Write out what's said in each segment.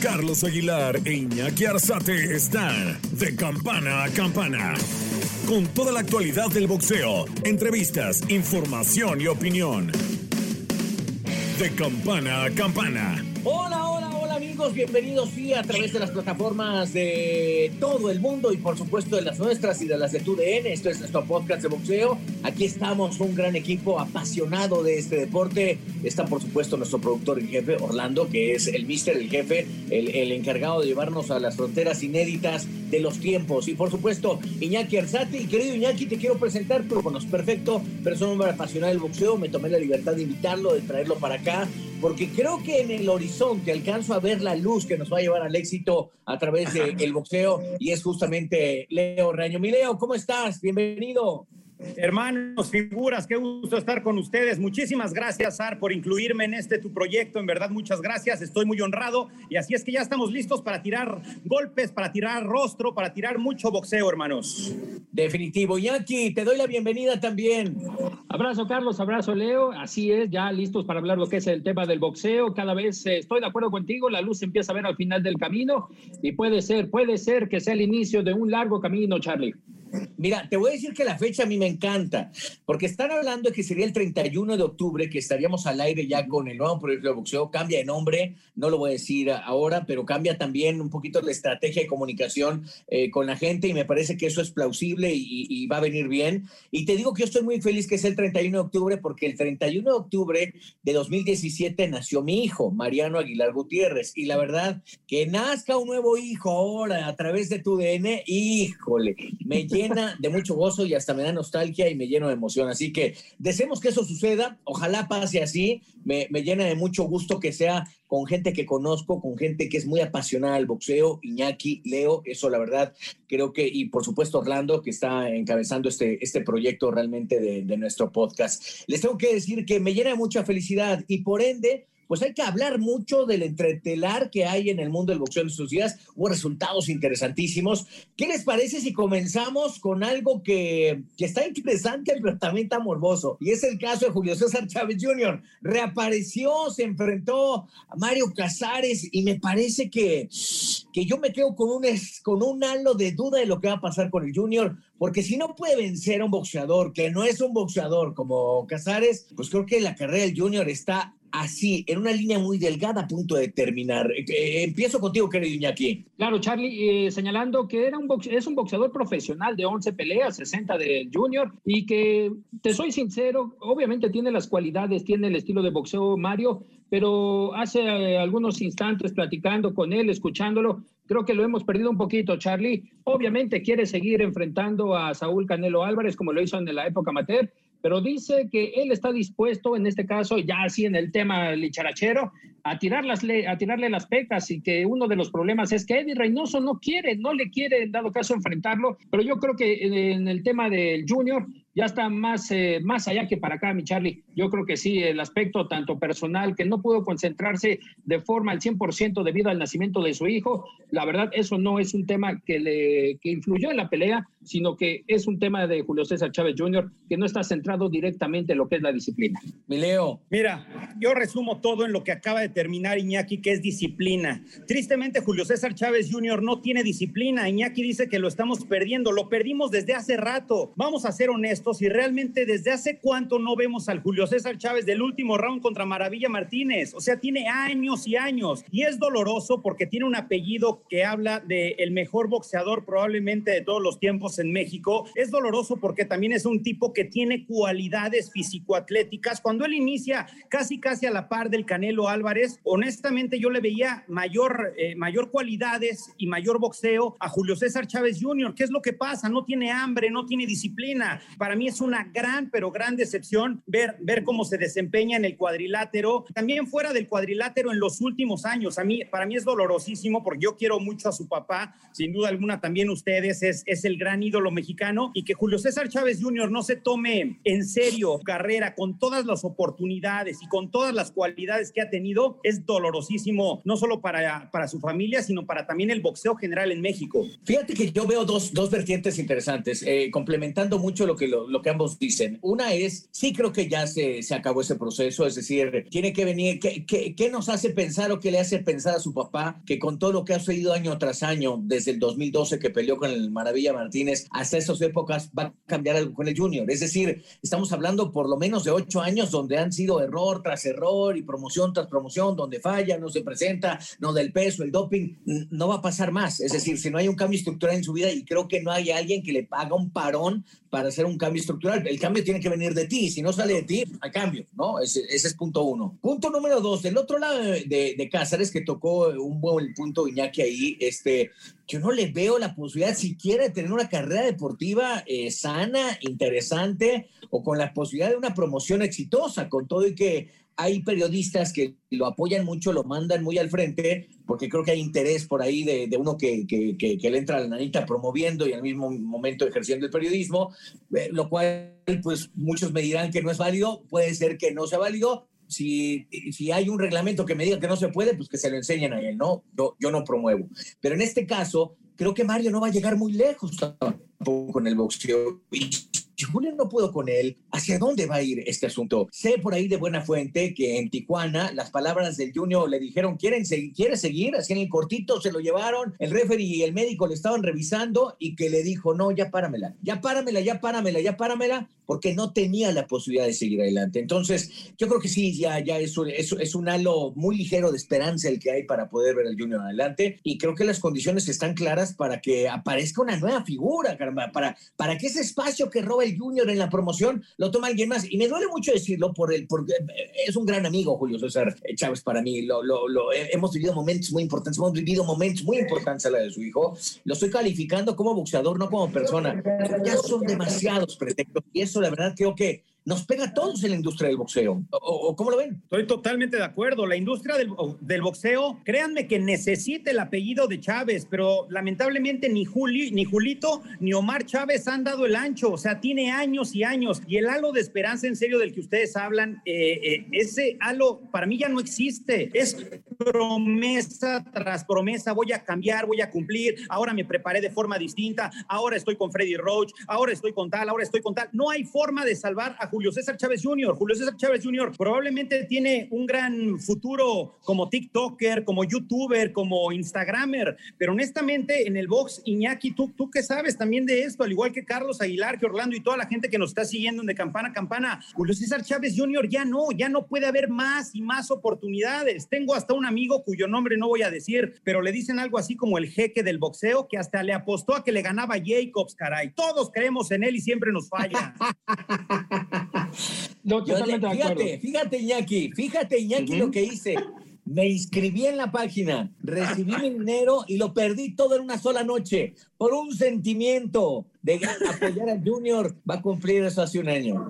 Carlos Aguilar e Iñaki Arzate están de campana a campana. Con toda la actualidad del boxeo, entrevistas, información y opinión. De campana a campana. Hola, amigos, bienvenidos sí a través de las plataformas de todo el mundo y por supuesto de las nuestras y de las de TUDN. Esto es nuestro podcast de boxeo. Aquí estamos, un gran equipo apasionado de este deporte. Está por supuesto nuestro productor en jefe, Orlando, que es el mister, el jefe, el, el encargado de llevarnos a las fronteras inéditas de los tiempos. Y por supuesto, Iñaki Arzate. Y querido Iñaki, te quiero presentar, tú lo conoces perfecto, pero es un hombre apasionado del boxeo. Me tomé la libertad de invitarlo, de traerlo para acá, porque creo que en el horizonte alcanzo a ver la luz que nos va a llevar al éxito a través del boxeo y es justamente Leo Raño. Mi Leo, ¿cómo estás? Bienvenido. Hermanos, figuras, qué gusto estar con ustedes. Muchísimas gracias, Sar, por incluirme en este tu proyecto. En verdad, muchas gracias. Estoy muy honrado. Y así es que ya estamos listos para tirar golpes, para tirar rostro, para tirar mucho boxeo, hermanos. Definitivo. Yankee, te doy la bienvenida también. Abrazo, Carlos. Abrazo, Leo. Así es, ya listos para hablar lo que es el tema del boxeo. Cada vez eh, estoy de acuerdo contigo. La luz se empieza a ver al final del camino. Y puede ser, puede ser que sea el inicio de un largo camino, Charlie. Mira, te voy a decir que la fecha a mí me encanta, porque están hablando de que sería el 31 de octubre, que estaríamos al aire ya con el nuevo proyecto de boxeo, cambia de nombre, no lo voy a decir ahora, pero cambia también un poquito la estrategia de comunicación eh, con la gente y me parece que eso es plausible y, y, va a venir bien. Y te digo que yo estoy muy feliz que es el 31 de octubre, porque el 31 de octubre de 2017 nació mi hijo, Mariano Aguilar Gutiérrez, y la verdad, que nazca un nuevo hijo ahora a través de tu DN, híjole, me llena de mucho gozo y hasta me da nostalgia y me lleno de emoción. Así que deseemos que eso suceda, ojalá pase así, me, me, llena de mucho gusto que sea con gente que conozco, con gente que es muy apasionada del boxeo, Iñaki, Leo, eso la verdad creo que, y por supuesto Orlando, que está encabezando este, este proyecto realmente de, de nuestro podcast. Les tengo que decir que me llena de mucha felicidad y por ende, pues hay que hablar mucho del entretelar que hay en el mundo del boxeo en estos días. Hubo resultados interesantísimos. ¿Qué les parece si comenzamos con algo que, que está interesante, pero también está morboso? Y es el caso de Julio César Chávez Jr. Reapareció, se enfrentó a Mario Casares y me parece que, que yo me quedo con un, con un halo de duda de lo que va a pasar con el Junior, porque si no puede vencer a un boxeador que no es un boxeador como Casares, pues creo que la carrera del Junior está así, en una línea muy delgada a punto de terminar. Eh, empiezo contigo, querido Iñaki. Claro, Charlie, eh, señalando que era un es un boxeador profesional de 11 peleas, 60 del junior, y que, te soy sincero, obviamente tiene las cualidades, tiene el estilo de boxeo Mario, pero hace eh, algunos instantes platicando con él, escuchándolo, creo que lo hemos perdido un poquito, Charlie. Obviamente quiere seguir enfrentando a Saúl Canelo Álvarez como lo hizo en la época amateur, pero dice que él está dispuesto, en este caso, ya así en el tema licharachero, a, tirar a tirarle las pecas y que uno de los problemas es que Eddie Reynoso no quiere, no le quiere, en dado caso, enfrentarlo, pero yo creo que en el tema del Junior ya está más, eh, más allá que para acá, mi Charlie. Yo creo que sí, el aspecto tanto personal, que no pudo concentrarse de forma al 100% debido al nacimiento de su hijo, la verdad, eso no es un tema que, le, que influyó en la pelea, sino que es un tema de Julio César Chávez Jr., que no está centrado directamente en lo que es la disciplina. Mi Leo. Mira, yo resumo todo en lo que acaba de terminar Iñaki, que es disciplina. Tristemente, Julio César Chávez Jr. no tiene disciplina. Iñaki dice que lo estamos perdiendo, lo perdimos desde hace rato. Vamos a ser honestos y realmente desde hace cuánto no vemos al Julio César Chávez del último round contra Maravilla Martínez. O sea, tiene años y años y es doloroso porque tiene un apellido que habla de el mejor boxeador probablemente de todos los tiempos en México. Es doloroso porque también es un tipo que tiene cualidades físico-atléticas. Cuando él inicia casi casi a la par del Canelo Álvarez, honestamente yo le veía mayor, eh, mayor cualidades y mayor boxeo a Julio César Chávez Jr. ¿Qué es lo que pasa? No tiene hambre, no tiene disciplina. Para mí es una gran, pero gran decepción ver, ver cómo se desempeña en el cuadrilátero, también fuera del cuadrilátero en los últimos años. A mí, para mí es dolorosísimo porque yo quiero mucho a su papá, sin duda alguna también ustedes, es, es el gran ídolo mexicano y que Julio César Chávez Jr. no se tome en serio carrera con todas las oportunidades y con todas las cualidades que ha tenido es dolorosísimo, no solo para, para su familia, sino para también el boxeo general en México. Fíjate que yo veo dos, dos vertientes interesantes, eh, complementando mucho lo que, lo, que ambos dicen. Una es, sí creo que ya se, se acabó ese proceso, es decir, tiene que venir, ¿qué, qué, qué nos hace pensar o qué le hace pensar a su papá que con todo lo que ha sucedido año tras año, desde el 2012 que peleó con el Maravilla Martínez hasta esas épocas, va a cambiar algo con el Junior? Es decir, estamos hablando por lo menos de ocho años donde han sido error tras error y promoción tras promoción, donde falla, no se presenta, no del peso, el doping, no va a pasar más. Es decir, si no hay un cambio estructural en su vida y creo que no hay alguien que le haga un parón para hacer un cambio estructural. El cambio tiene que venir de ti. Si no sale de ti, hay cambio, ¿no? Ese, es punto uno. Punto número dos, del otro lado de, de, Cáceres, que tocó un buen punto Iñaki ahí, este, yo no le veo la posibilidad siquiera de tener una carrera deportiva eh, sana, interesante o con la posibilidad de una promoción exitosa, con todo y que hay periodistas que lo apoyan mucho, lo mandan muy al frente, porque creo que hay interés por ahí de, de uno que, que, que, le entra a la nanita promoviendo y al mismo momento ejerciendo el periodismo, eh, lo cual pues muchos me dirán que no es válido, puede ser que no sea válido. Si, si hay un reglamento que me diga que no se puede, pues que se lo enseñen a él, ¿no? Yo, yo no promuevo. Pero en este caso, creo que Mario no va a llegar muy lejos tampoco con el boxeo. Julio no puedo con él, ¿hacia dónde va a ir este asunto? Sé por ahí de buena fuente que en Tijuana las palabras del Junior le dijeron, ¿quieren seguir? ¿quiere seguir? Así en el cortito se lo llevaron, el referee y el médico le estaban revisando y que le dijo, no, ya páramela, ya páramela, ya páramela, ya páramela, porque no tenía la posibilidad de seguir adelante. Entonces, yo creo que sí, ya, ya es, es un halo muy ligero de esperanza el que hay para poder ver al Junior adelante y creo que las condiciones están claras para que aparezca una nueva figura, caramba, para, para que ese espacio que roba Junior en la promoción lo toma alguien más. Y me duele mucho decirlo por el, porque es un gran amigo Julio César Chávez para mí. Lo, lo, lo, hemos vivido momentos muy importantes, hemos vivido momentos muy importantes a la de su hijo. Lo estoy calificando como boxeador, no como persona. Ya son demasiados pretextos y eso la verdad creo que nos pega a todos en la industria del boxeo. ¿O, cómo lo ven? Estoy totalmente de acuerdo. La industria del, del, boxeo, créanme que necesita el apellido de Chávez, pero lamentablemente ni, Juli, ni Julito ni Omar Chávez han dado el ancho. O sea, tiene años y años. Y el halo de esperanza en serio del que ustedes hablan, eh, eh, ese halo para mí ya no existe. Es promesa tras promesa. Voy a cambiar, voy a cumplir. Ahora me preparé de forma distinta. Ahora estoy con Freddy Roach. Ahora estoy con tal, ahora estoy con tal. No hay forma de salvar a Julio César Chávez Jr. Julio César Chávez Jr. probablemente tiene un gran futuro como TikToker, como YouTuber, como Instagramer, pero honestamente en el box, Iñaki, ¿tú, tú qué sabes también de esto, al igual que Carlos Aguilar, que Orlando y toda la gente que nos está siguiendo de campana a campana, Julio César Chávez Jr. ya no, ya no puede haber más y más oportunidades. Tengo hasta un amigo cuyo nombre no voy a decir, pero le dicen algo así como el jeque del boxeo, que hasta le apostó a que le ganaba Jacobs, caray. Todos creemos en él y siempre nos falla. No, fíjate, fíjate, Iñaki, fíjate, Iñaki, lo que hice. Me inscribí en la página, recibí mi dinero y lo perdí todo en una sola noche por un sentimiento de apoyar al Junior. Va a cumplir eso hace un año.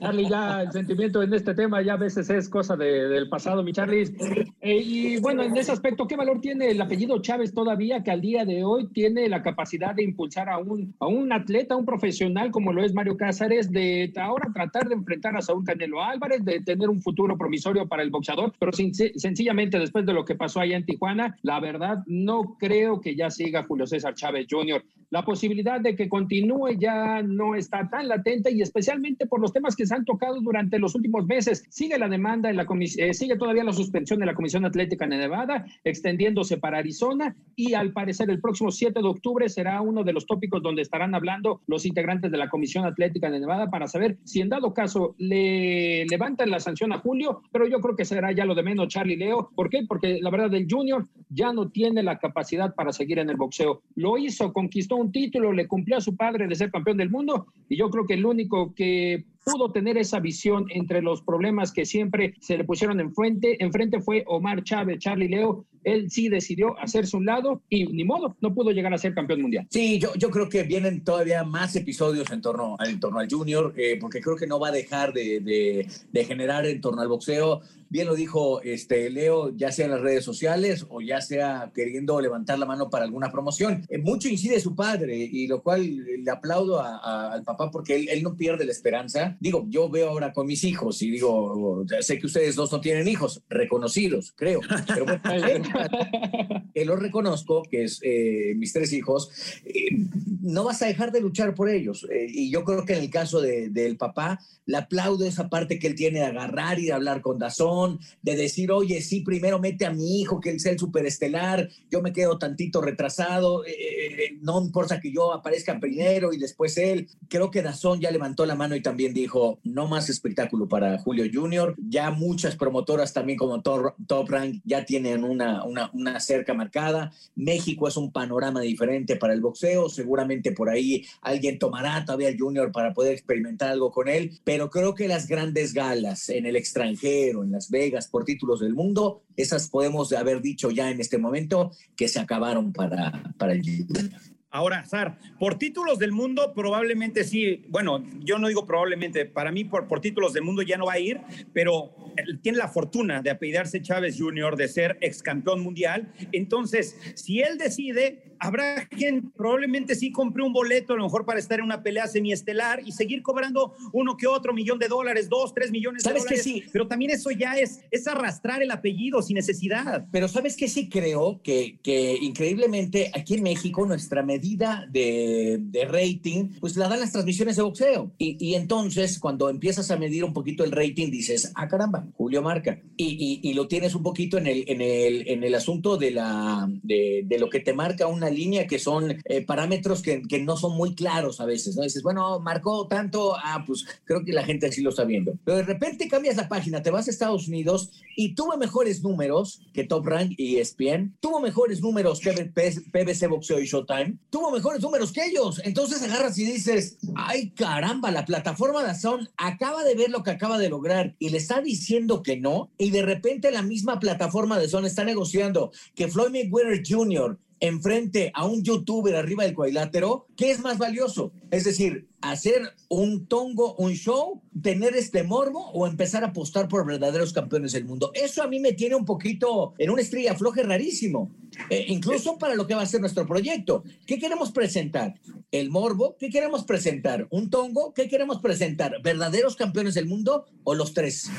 Charlie, ya el sentimiento en este tema ya a veces es cosa de, del pasado, mi Charlie. Eh, y bueno, en ese aspecto, ¿qué valor tiene el apellido Chávez todavía que al día de hoy tiene la capacidad de impulsar a un, a un atleta, a un profesional como lo es Mario Cázares, de ahora tratar de enfrentar a Saúl Canelo Álvarez, de tener un futuro promisorio para el boxeador, pero sencillamente después de lo que pasó allá en Tijuana, la verdad no creo que ya siga Julio César Chávez Jr. La posibilidad de que continúe ya no está tan latente y especialmente por los temas que se han tocado durante los últimos meses. Sigue la demanda en la comisión, eh, sigue todavía la suspensión de la Comisión Atlética de Nevada, extendiéndose para Arizona y al parecer el próximo 7 de octubre será uno de los tópicos donde estarán hablando los integrantes de la Comisión Atlética de Nevada para saber si en dado caso le levantan la sanción a Julio, pero yo creo que será ya lo de menos Charlie Leo. ¿Por qué? Porque la verdad el Junior ya no tiene la capacidad para seguir en el boxeo. Lo hizo, conquistó un título, le cumplió a su padre de ser campeón del mundo y yo creo que el único que pudo tener esa visión entre los problemas que siempre se le pusieron enfrente. Enfrente fue Omar Chávez, Charlie Leo. Él sí decidió hacerse un lado y ni modo, no pudo llegar a ser campeón mundial. Sí, yo, yo creo que vienen todavía más episodios en torno, en torno al Junior, eh, porque creo que no va a dejar de, de, de generar en torno al boxeo bien lo dijo este Leo, ya sea en las redes sociales o ya sea queriendo levantar la mano para alguna promoción. Eh, mucho incide su padre y lo cual le aplaudo al papá porque él, él, no pierde la esperanza. Digo, yo veo ahora con mis hijos y digo, sé que ustedes dos no tienen hijos reconocidos, creo, pero bueno, que lo reconozco, que es eh, mis tres hijos, eh, no vas a dejar de luchar por ellos. Eh, y yo creo que en el caso de, del papá, le aplaudo esa parte que él tiene de agarrar y de hablar con Dazón, de decir, oye, sí, primero mete a mi hijo, que él sea el superestelar, yo me quedo tantito retrasado, eh, eh, no importa que yo aparezca primero y después él. Creo que Dazón ya levantó la mano y también dijo, no más espectáculo para Julio Junior. Ya muchas promotoras también como Top, Rank ya tienen una, una, una cerca marcada. México es un panorama diferente para el boxeo, seguramente por ahí alguien tomará todavía el Junior para poder experimentar algo con él, pero creo que las grandes galas en el extranjero, en Las Vegas, por títulos del mundo, esas podemos haber dicho ya en este momento que se acabaron para, para el Junior. Ahora, Sar, por títulos del mundo probablemente sí, bueno, yo no digo probablemente, para mí por, por títulos del mundo ya no va a ir, pero tiene la fortuna de apellidarse Chávez Jr., de ser ex campeón mundial. Entonces, si él decide, habrá quien probablemente sí compre un boleto, a lo mejor para estar en una pelea semiestelar y seguir cobrando uno que otro millón de dólares, dos, tres millones de ¿Sabes dólares. que sí? Pero también eso ya es, es arrastrar el apellido sin necesidad. Pero ¿sabes qué? Sí creo que, que increíblemente aquí en México nuestra medida de, de, rating, pues la dan las transmisiones de boxeo. Y, y, entonces cuando empiezas a medir un poquito el rating, dices, ah, caramba, Julio marca. Y, y, y lo tienes un poquito en el, en el, en el asunto de, la, de, de, lo que te marca una línea, que son eh, parámetros que, no son muy claros a veces. ¿no? Dices, bueno, marcó tanto, ah, pues creo que la gente así lo está viendo. Pero de repente cambias la página, te vas a Estados Unidos y tuvo mejores números que Top Rank y ESPN, tuvo mejores números que PBC Boxeo y Showtime, tuvo mejores números que ellos. Entonces agarras y dices, ay caramba, la plataforma de Azón acaba de ver lo que acaba de lograr y le está diciendo que no. Y de repente la misma plataforma de Zone está negociando que Floyd Mayweather Jr. enfrente a un youtuber arriba del cuadrilátero, ¿qué es más valioso? Es decir, hacer un tongo, un show, tener este morbo o empezar a apostar por verdaderos campeones del mundo. Eso a mí me tiene un poquito en una estrella floje rarísimo, eh, incluso para lo que va a ser nuestro proyecto. ¿Qué queremos presentar? ¿El morbo? ¿Qué queremos presentar? ¿Un tongo? ¿Qué queremos presentar? ¿Verdaderos campeones del mundo o los tres?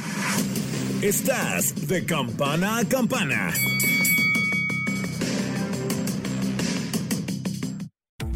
Estás de campana a campana.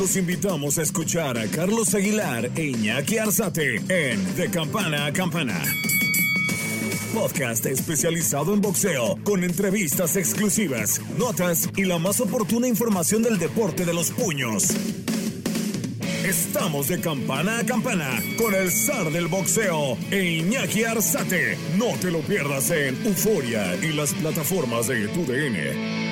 Los invitamos a escuchar a Carlos Aguilar e Iñaki Arzate en De Campana a Campana. Podcast especializado en boxeo, con entrevistas exclusivas, notas y la más oportuna información del deporte de los puños. Estamos de campana a campana con el zar del boxeo e Iñaki Arzate. No te lo pierdas en Euforia y las plataformas de tu DN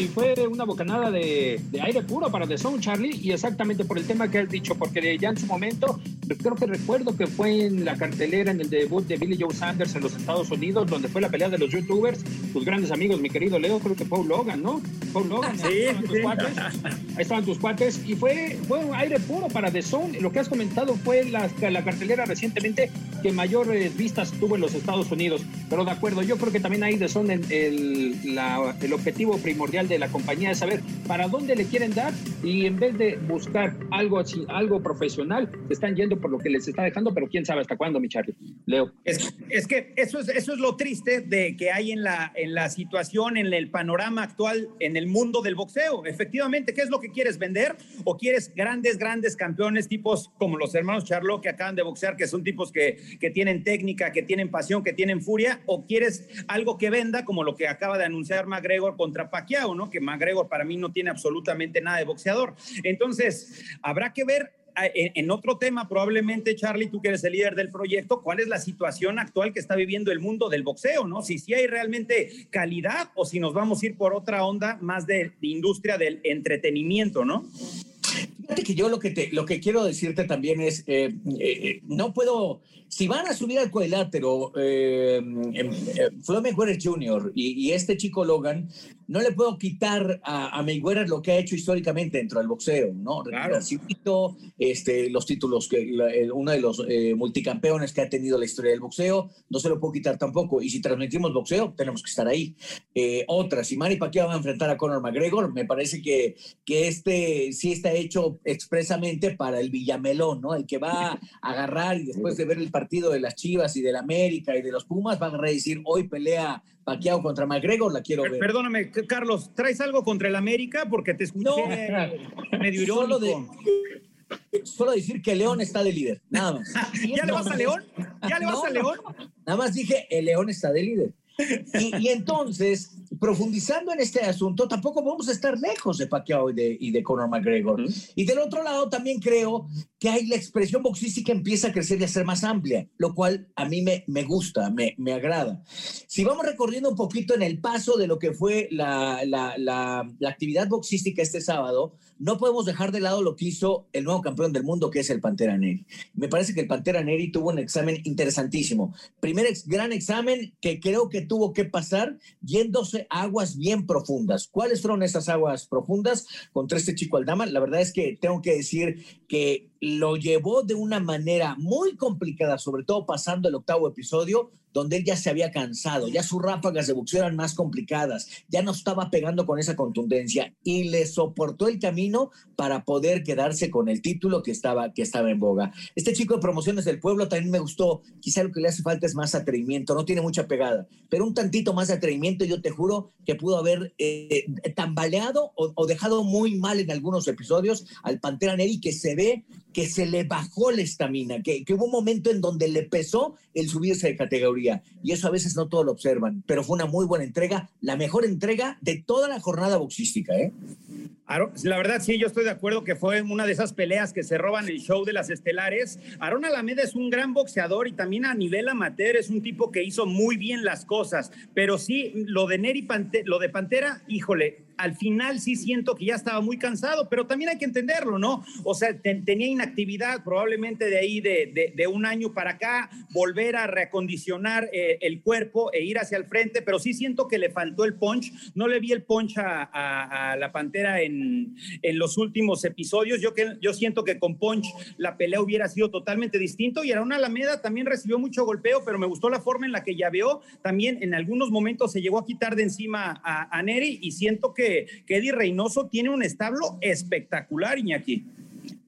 y fue una bocanada de, de, aire puro para The Zone, Charlie, y exactamente por el tema que has dicho, porque ya en su momento, creo que recuerdo que fue en la cartelera, en el debut de Billy Joe Sanders en los Estados Unidos, donde fue la pelea de los youtubers, tus grandes amigos, mi querido Leo, creo que Paul Logan, ¿no? Paul Logan. Sí, estaban tus sí. cuates, ahí estaban tus cuates, y fue, fue un aire puro para The Zone. Lo que has comentado fue la, la cartelera recientemente que mayor eh, vistas tuvo en los Estados Unidos, pero de acuerdo, yo creo que también ahí The Zone el, el, la, el objetivo primordial de la compañía es saber para dónde le quieren dar y en vez de buscar algo así, algo profesional, se están yendo por lo que les está dejando, pero quién sabe hasta cuándo, mi Charlie. Leo. Es, es que eso es, eso es lo triste de que hay en la, en la situación, en el panorama actual, en el mundo del boxeo. Efectivamente, ¿qué es lo que quieres vender? ¿O quieres grandes, grandes campeones, tipos como los hermanos Charlo que acaban de boxear, que son tipos que, que tienen técnica, que tienen pasión, que tienen furia? ¿O quieres algo que venda, como lo que acaba de anunciar McGregor contra Pacquiao, ¿no? Que McGregor para mí no tiene absolutamente nada de boxeador. Entonces, habrá que ver en, otro tema, probablemente, Charlie, tú que eres el líder del proyecto, ¿cuál es la situación actual que está viviendo el mundo del boxeo? ¿no? Si sí hay realmente calidad o si nos vamos a ir por otra onda más de, industria del entretenimiento, ¿no? Fíjate que yo lo que, te, lo que quiero decirte también es, eh, eh, no puedo, si van a subir al cuadrilátero eh, eh Mayweather Jr. Y, este chico Logan, no le puedo quitar a, a, Mayweather lo que ha hecho históricamente dentro del boxeo, ¿no? Claro. Este, los títulos, que uno de los eh, multicampeones que ha tenido la historia del boxeo, no se lo puedo quitar tampoco. Y si transmitimos boxeo, tenemos que estar ahí. Eh, otra, si Manny Pacquiao va a enfrentar a Conor McGregor, me parece que, que este sí está hecho expresamente para el Villamelón, ¿no? El que va a agarrar y después de ver el partido de las Chivas y del América y de los Pumas, va a agarrar y decir, hoy pelea Pacquiao contra McGregor, la quiero ver. Perdóname, Carlos, ¿traes algo contra el América? Porque te escuché medio irónico. Solo, de, solo decir que León está de líder, nada más. ¿Ya le vas a León? ¿Ya le vas a León? Nada más dije, el León está de líder. Y, entonces, profundizando en este asunto, tampoco vamos a estar lejos de Pacquiao y de, y de Conor McGregor. Y del otro lado, también creo que hay la expresión boxística empieza a crecer y a ser más amplia, lo cual a mí me, me gusta, me, me agrada. Si vamos recorriendo un poquito en el paso de lo que fue la, la, la, la actividad boxística este sábado, no podemos dejar de lado lo que hizo el nuevo campeón del mundo, que es el Pantera Neri. Me parece que el Pantera Neri tuvo un examen interesantísimo. Primer gran examen que creo que tuvo que pasar yéndose a aguas bien profundas. ¿Cuáles fueron esas aguas profundas contra este chico Aldama? La verdad es que tengo que decir que lo llevó de una manera muy complicada, sobre todo pasando el octavo episodio, donde él ya se había cansado, ya sus ráfagas de boxeo eran más complicadas, ya no estaba pegando con esa contundencia y le soportó el camino para poder quedarse con el título que estaba, que estaba en boga. Este chico de promociones del pueblo también me gustó, quizá lo que le hace falta es más atrevimiento, no tiene mucha pegada, pero un tantito más de atrevimiento yo te juro que pudo haber eh, tambaleado o, o, dejado muy mal en algunos episodios al Pantera Neri que se ve que se le bajó la estamina, que, que, hubo un momento en donde le pesó el subirse de categoría. Y eso a veces no todos lo observan, pero fue una muy buena entrega, la mejor entrega de toda la jornada boxística. ¿eh? La verdad, sí, yo estoy de acuerdo que fue una de esesas peleas que se roban el show de las estelares. Aaron Alameda es un gran boxeador y también a nivel amateur es un tipo que hizo muy bien las cosas. Pero sí, lo de Neri lo de Pantera, híjole, al final sí siento que ya estaba muy cansado, pero también hay que entenderlo, ¿no? O sea, tenía inactividad probablemente de ahí de, de, un año para acá, volver a reacondicionar eh, el cuerpo e ir hacia el frente, pero sí siento que le faltó el punch. No le vi el punch a, a, la Pantera en, en, los últimos episodios. Yo, que, yo siento que con punch la pelea hubiera sido totalmente distinto y era una Alameda también recibió mucho golpeo, pero me gustó la forma en la que ya veo. También en algunos momentos se llegó a quitar de encima a, a Neri y siento que que, Eddie Reynoso tiene un establo espectacular, Iñaki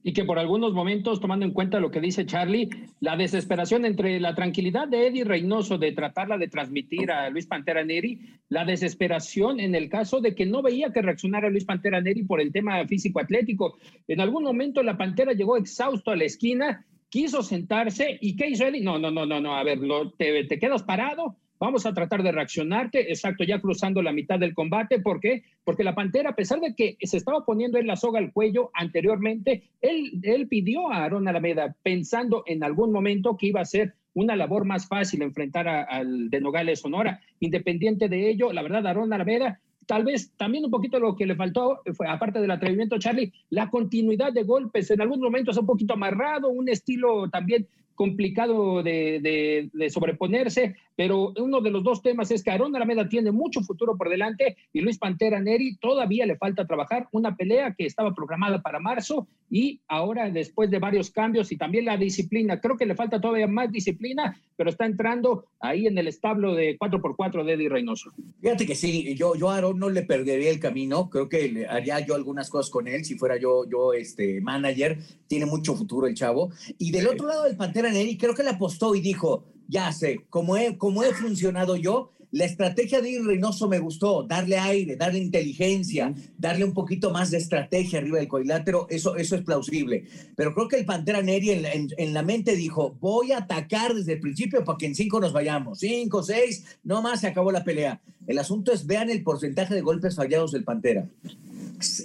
y que por algunos momentos, tomando en cuenta lo que dice Charlie, la desesperación entre la tranquilidad de Eddie Reynoso de tratarla de transmitir a Luis Pantera Neri, la desesperación en el caso de que no veía que reaccionara Luis Pantera Neri por el tema físico-atlético. En algún momento la Pantera llegó exhausto a la esquina, quiso sentarse y ¿qué hizo Eddie? No, no, no, no, no, a ver, te, te quedas parado, Vamos a tratar de reaccionarte, exacto, ya cruzando la mitad del combate. ¿Por qué? Porque la Pantera, a pesar de que se estaba poniendo en la soga al cuello anteriormente, él, él pidió a Aaron Alameda, pensando en algún momento que iba a ser una labor más fácil enfrentar al de Nogales Sonora. Independiente de ello, la verdad, Aaron Alameda tal vez también un poquito lo que le faltó, fue, aparte del atrevimiento, Charlie, la continuidad de golpes, en algunos momentos un poquito amarrado, un estilo también complicado de, sobreponerse, pero uno de los dos temas es que Aaron Alameda tiene mucho futuro por delante y Luis Pantera Neri todavía le falta trabajar una pelea que estaba programada para marzo y ahora después de varios cambios y también la disciplina, creo que le falta todavía más disciplina, pero está entrando ahí en el establo de 4x4 de Eddie Reynoso. Fíjate que sí, yo, yo a Aaron no le perdería el camino, creo que haría yo algunas cosas con él si fuera yo, yo este manager, tiene mucho futuro el chavo. Y del otro lado del Pantera Neri, creo que le apostó y dijo, ya sé, como he, he funcionado yo, la estrategia de Ir Reynoso me gustó, darle aire, darle inteligencia, darle un poquito más de estrategia arriba del cuadrilátero, eso, eso es plausible. Pero creo que el Pantera Neri en, la mente dijo, voy a atacar desde el principio para que en cinco nos vayamos. Cinco, seis, no más, se acabó la pelea. El asunto es, vean el porcentaje de golpes fallados del Pantera.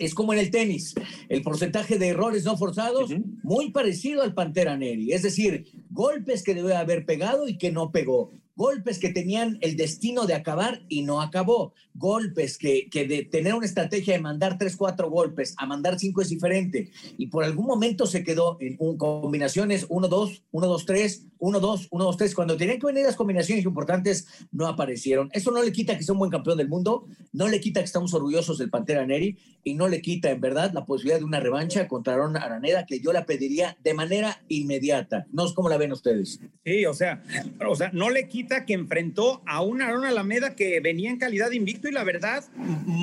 Es como en el tenis, el porcentaje de errores no forzados, muy parecido al Pantera Neri. Es decir, golpes que debe haber pegado y que no pegó golpes que tenían el destino de acabar y no acabó, golpes que, que de tener una estrategia de mandar tres, cuatro golpes a mandar cinco es diferente y por algún momento se quedó en un, combinaciones 1, 2, 1, 2, 3, 1, 2, 1, 2, 3. Cuando tenían que venir las combinaciones importantes no aparecieron. Eso no le quita que sea un buen campeón del mundo, no le quita que estamos orgullosos del Pantera Neri y no le quita en verdad la posibilidad de una revancha contra Aaron Araneda que yo la pediría de manera inmediata. No es como la ven ustedes. Sí, o sea, o sea, no le quita que enfrentó a un Aaron Alameda que venía en calidad invicto y la verdad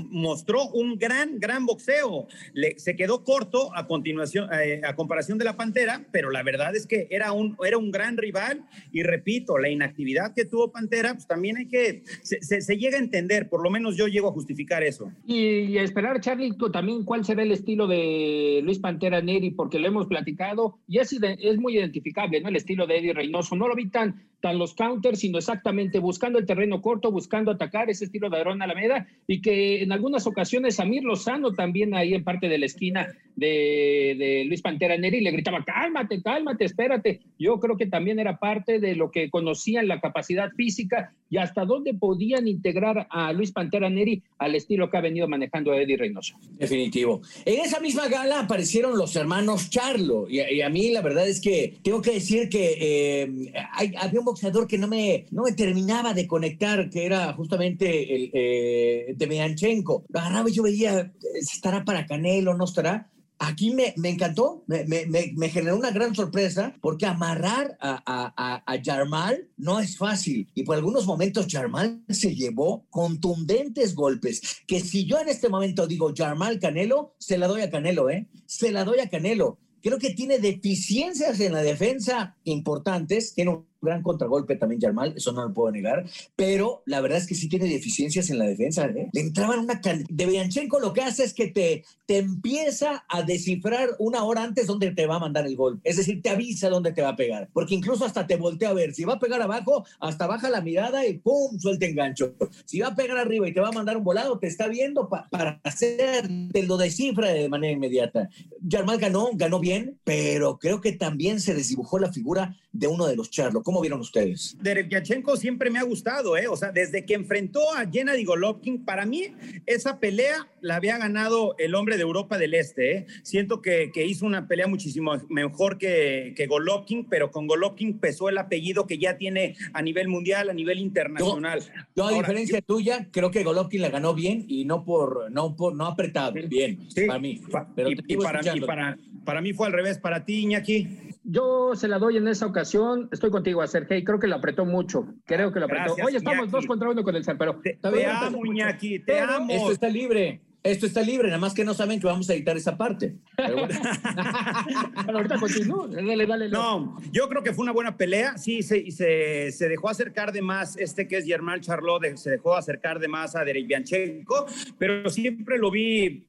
mostró un gran, gran boxeo. Le, se quedó corto a continuación, eh, a comparación de la Pantera, pero la verdad es que era un, era un gran rival y repito, la inactividad que tuvo Pantera, pues también hay que, se, llega a entender, por lo menos yo llego a justificar eso. Y, esperar, Charlie, también cuál será el estilo de Luis Pantera Neri, porque lo hemos platicado y es, es muy identificable, ¿no? El estilo de Eddie Reynoso. No lo vi tan, tan los counters, sino exactamente buscando el terreno corto, buscando atacar ese estilo de Aaron Alameda y que en algunas ocasiones Samir Lozano también ahí en parte de la esquina de, Luis Pantera Neri le gritaba, cálmate, cálmate, espérate. Yo creo que también era parte de lo que conocían la capacidad física y hasta dónde podían integrar a Luis Pantera Neri al estilo que ha venido manejando Eddie Reynoso. Definitivo. En esa misma gala aparecieron los hermanos Charlo y, a mí la verdad es que tengo que decir que eh, había un boxeador que no me, no me terminaba de conectar, que era justamente el eh, de Meanchenko. Lo agarraba y yo veía, ¿estará para Canelo? ¿No estará? aquí me, me encantó, me, me, me, generó una gran sorpresa porque amarrar a, a, a, Jarmal no es fácil y por algunos momentos Jarmal se llevó contundentes golpes que si yo en este momento digo Jarmal Canelo, se la doy a Canelo, ¿eh? Se la doy a Canelo. Creo que tiene deficiencias en la defensa importantes, tiene gran contragolpe también Yarmal, eso no lo puedo negar, pero la verdad es que sí tiene deficiencias en la defensa. ¿eh? Le entraban una de Bianchenko lo que hace es que te, te empieza a descifrar una hora antes dónde te va a mandar el gol, es decir, te avisa dónde te va a pegar, porque incluso hasta te voltea a ver, si va a pegar abajo, hasta baja la mirada y ¡pum! suelta engancho. Si va a pegar arriba y te va a mandar un volado, te está viendo para hacer, te lo descifra de manera inmediata. Yarmal ganó, ganó bien, pero creo que también se desdibujó la figura de uno de los Charlos. ¿Cómo vieron ustedes? Derevyachenko siempre me ha gustado, ¿eh? O sea, desde que enfrentó a Gennady Golovkin, para mí esa pelea la había ganado el hombre de Europa del Este, ¿eh? Siento que, que hizo una pelea muchísimo mejor que, que, Golovkin, pero con Golovkin pesó el apellido que ya tiene a nivel mundial, a nivel internacional. Yo, a diferencia tuya, creo que Golovkin la ganó bien y no por no por no apretado, bien, para mí. Pero y, para, mí, para, para mí fue al revés, para ti, Iñaki. Yo se la doy en esa ocasión. Estoy contigo, a Sergey. Creo que lo apretó mucho. Creo que lo apretó. Oye, estamos dos contra uno con el Ser, pero. Te, amo, Iñaki, te amo. Esto está libre. Esto está libre, nada más que no saben que vamos a editar esa parte. Pero bueno. ahorita continúo. Dale, dale. No, yo creo que fue una buena pelea. Sí, se, se, se dejó acercar de más este que es Germán Charlot, se dejó acercar de más a Derevianchenko, pero siempre lo vi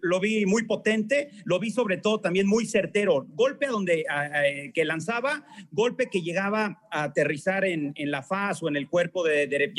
lo vi muy potente, lo vi sobre todo también muy certero. Golpe a donde que lanzaba, golpe que llegaba a aterrizar en, en, la faz o en el cuerpo de, de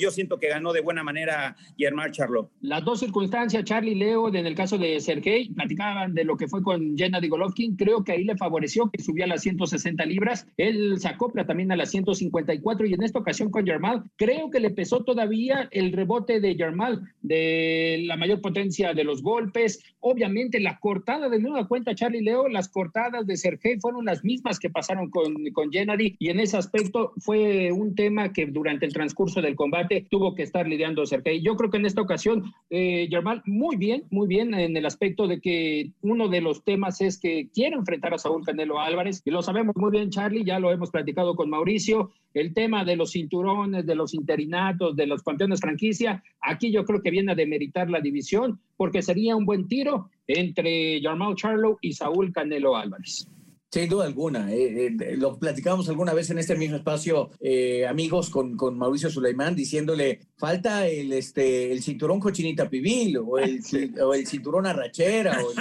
Yo siento que ganó de buena manera Germán Charlo. Las dos circunstancias, Charlie Leo, en el caso de Sergey, platicaban de lo que fue con Gennady Golovkin. Creo que ahí le favoreció que subía a las 160 libras. Él se acopla también a las 154 y en esta ocasión con Germán, creo que le pesó todavía el rebote de Germán de la mayor potencia de los golpes golpes. Obviamente, la cortada de nueva cuenta, Charlie Leo, las cortadas de Sergey fueron las mismas que pasaron con, con Gennady y en ese aspecto fue un tema que durante el transcurso del combate tuvo que estar lidiando Sergey. Yo creo que en esta ocasión, eh, Germán, muy bien, muy bien en el aspecto de que uno de los temas es que quiere enfrentar a Saúl Canelo Álvarez y lo sabemos muy bien, Charlie, ya lo hemos platicado con Mauricio, el tema de los cinturones, de los interinatos, de los campeones franquicia, aquí yo creo que viene a demeritar la división porque sería un buen tiro entre Jamal Charlo y Saúl Canelo Álvarez. Sin duda alguna. Eh, eh, lo platicamos alguna vez en este mismo espacio, eh, amigos, con, con, Mauricio Suleimán, diciéndole, falta el, este, el cinturón cochinita pibil o el, o el cinturón arrachera. O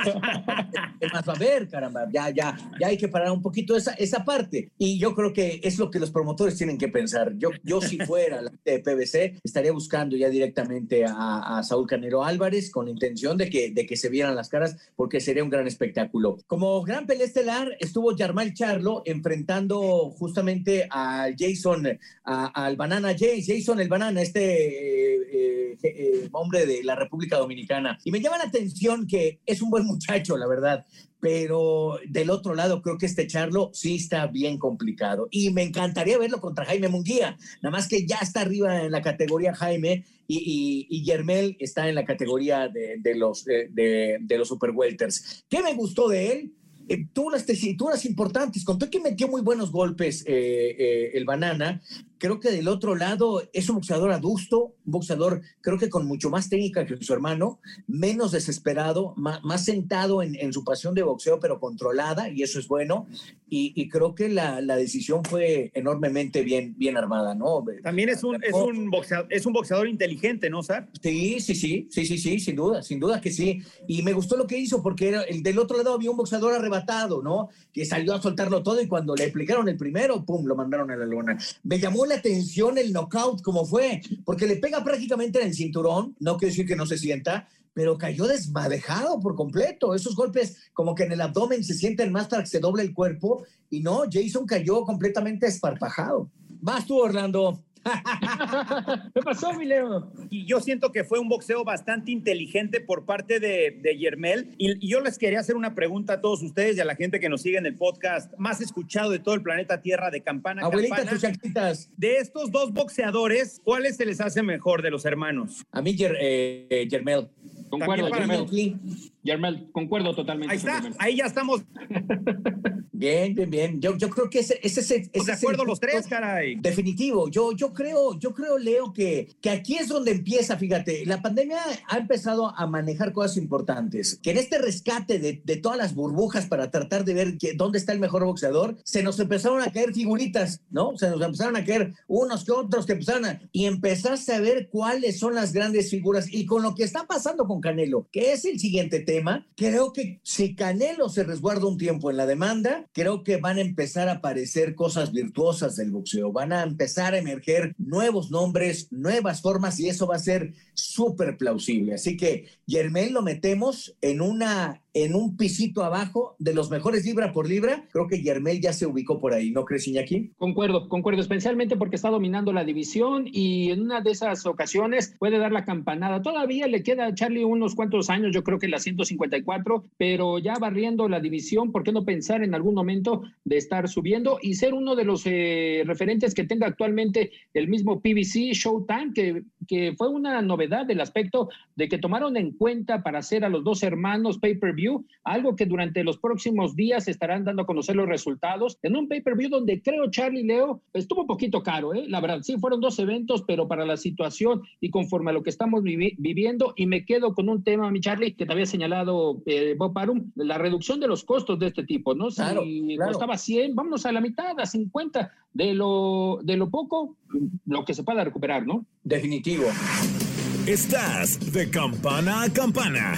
el, más va a ver, caramba. Ya, ya, ya hay que parar un poquito esa, esa parte. Y yo creo que es lo que los promotores tienen que pensar. Yo, yo si fuera la de PBC, estaría buscando ya directamente a, a Saúl Canero Álvarez con intención de que, de que se vieran las caras, porque sería un gran espectáculo. Como gran pelea estelar, estuvo estuvo Yarmal Charlo enfrentando justamente a Jason, al Banana Jason el Banana, este eh, eh, eh, hombre de la República Dominicana. Y me llama la atención que es un buen muchacho, la verdad pero del otro lado creo que este Charlo sí está bien complicado y me encantaría verlo contra Jaime Munguía, nada más que ya está arriba en la categoría Jaime y, y, Yermel está en la categoría de, los, de, de, los Super Welters. ¿Qué me gustó de él? Eh, tuvo las tesituras importantes, contó que metió muy buenos golpes eh, eh, el banana, creo que del otro lado es un boxeador adusto, un boxeador creo que con mucho más técnica que su hermano, menos desesperado, más, más sentado en, en, su pasión de boxeo, pero controlada, y eso es bueno. Y, y creo que la, la, decisión fue enormemente bien, bien armada, ¿no? También es un, es un, boxeador, es un boxeador inteligente, ¿no, Sar? Sí, sí, sí, sí, sí, sí, sin duda, sin duda que sí. Y me gustó lo que hizo, porque era, el del otro lado había un boxeador arrebatado, ¿no? Que salió a soltarlo todo y cuando le aplicaron el primero, ¡pum!, lo mandaron a la luna. Me llamó la atención el knockout como fue, porque le pega prácticamente en el cinturón, no quiero decir que no se sienta, pero cayó desmadejado por completo. Esos golpes como que en el abdomen se sienten más para se doble el cuerpo y no, Jason cayó completamente esparpajado. Vas tú, Orlando. ¿Qué pasó, mi Leo? Y yo siento que fue un boxeo bastante inteligente por parte de, de Yermel. Y, y, yo les quería hacer una pregunta a todos ustedes y a la gente que nos sigue en el podcast más escuchado de todo el planeta Tierra de Campana. Abuelita, Campana. tus chaquitas. De estos dos boxeadores, ¿cuáles se les hace mejor de los hermanos? A mí, Yer, eh, Yermel. Concuerdo, Yermel. Yermel, concuerdo totalmente. Ahí está, ahí ya estamos. Bien, bien, bien. Yo, yo creo que ese, ese, ese, ese de acuerdo los tres, caray. Definitivo. Yo, yo creo, yo creo, Leo, que, que aquí es donde empieza, fíjate, la pandemia ha empezado a manejar cosas importantes. Que en este rescate de, de todas las burbujas para tratar de ver que, dónde está el mejor boxeador, se nos empezaron a caer figuritas, ¿no? Se nos empezaron a caer unos que otros que empezaron a, y empezaste a ver cuáles son las grandes figuras. Y con lo que está pasando con Canelo, que es el siguiente creo que si Canelo se resguarda un tiempo en la demanda, creo que van a empezar a aparecer cosas virtuosas del boxeo, van a empezar a emerger nuevos nombres, nuevas formas y eso va a ser súper plausible. Así que Yermel lo metemos en una en un pisito abajo de los mejores libra por libra. Creo que Yermel ya se ubicó por ahí, ¿no crees, Iñaki? Concuerdo, concuerdo, especialmente porque está dominando la división y en una de esas ocasiones puede dar la campanada. Todavía le queda a Charlie unos cuantos años, yo creo que la 154, pero ya barriendo la división, ¿por qué no pensar en algún momento de estar subiendo y ser uno de los eh, referentes que tenga actualmente el mismo PBC Showtime, que, que fue una novedad del aspecto de que tomaron en cuenta para hacer a los dos hermanos pay-per-view, algo que durante los próximos días estarán dando a conocer los resultados en un pay-per-view donde creo Charlie Leo estuvo un poquito caro, ¿eh? la verdad, sí, fueron dos eventos, pero para la situación y conforme a lo que estamos vivi viviendo, y me quedo con un tema, mi Charlie, que te había señalado eh, Bob Arum, la reducción de los costos de este tipo, ¿no? Claro, si claro. costaba 100, vámonos a la mitad, a 50, de lo, de lo poco, lo que se pueda recuperar, ¿no? Definitivo. Estás de campana a campana.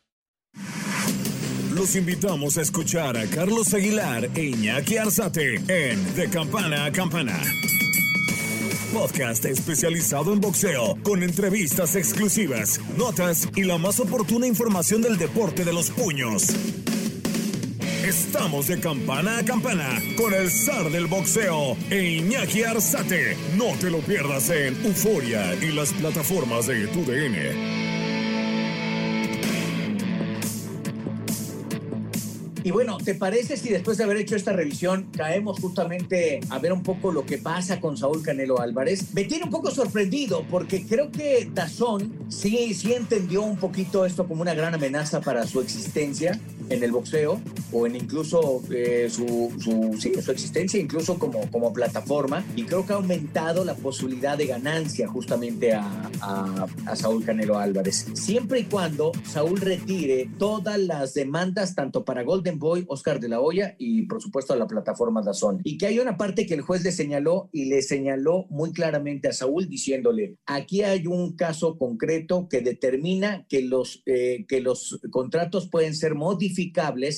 Los invitamos a escuchar a Carlos Aguilar e Iñaki Arzate en De Campana a Campana. Podcast especializado en boxeo, con entrevistas exclusivas, notas y la más oportuna información del deporte de los puños. Estamos de campana a campana con el zar del boxeo e Iñaki Arzate. No te lo pierdas en Euforia y las plataformas de tu Y bueno, ¿te parece si después de haber hecho esta revisión caemos justamente a ver un poco lo que pasa con Saúl Canelo Álvarez? Me tiene un poco sorprendido porque creo que Dazón sí, sí entendió un poquito esto como una gran amenaza para su existencia en el boxeo o en incluso eh, su, su, sí, su existencia incluso como, como plataforma y creo que ha aumentado la posibilidad de ganancia justamente a, a, a Saúl Canelo Álvarez. Siempre y cuando Saúl retire todas las demandas tanto para Golden Boy, Oscar de la Hoya y por supuesto a la plataforma Dazón. Y que hay una parte que el juez le señaló y le señaló muy claramente a Saúl diciéndole, aquí hay un caso concreto que determina que los, eh, que los contratos pueden ser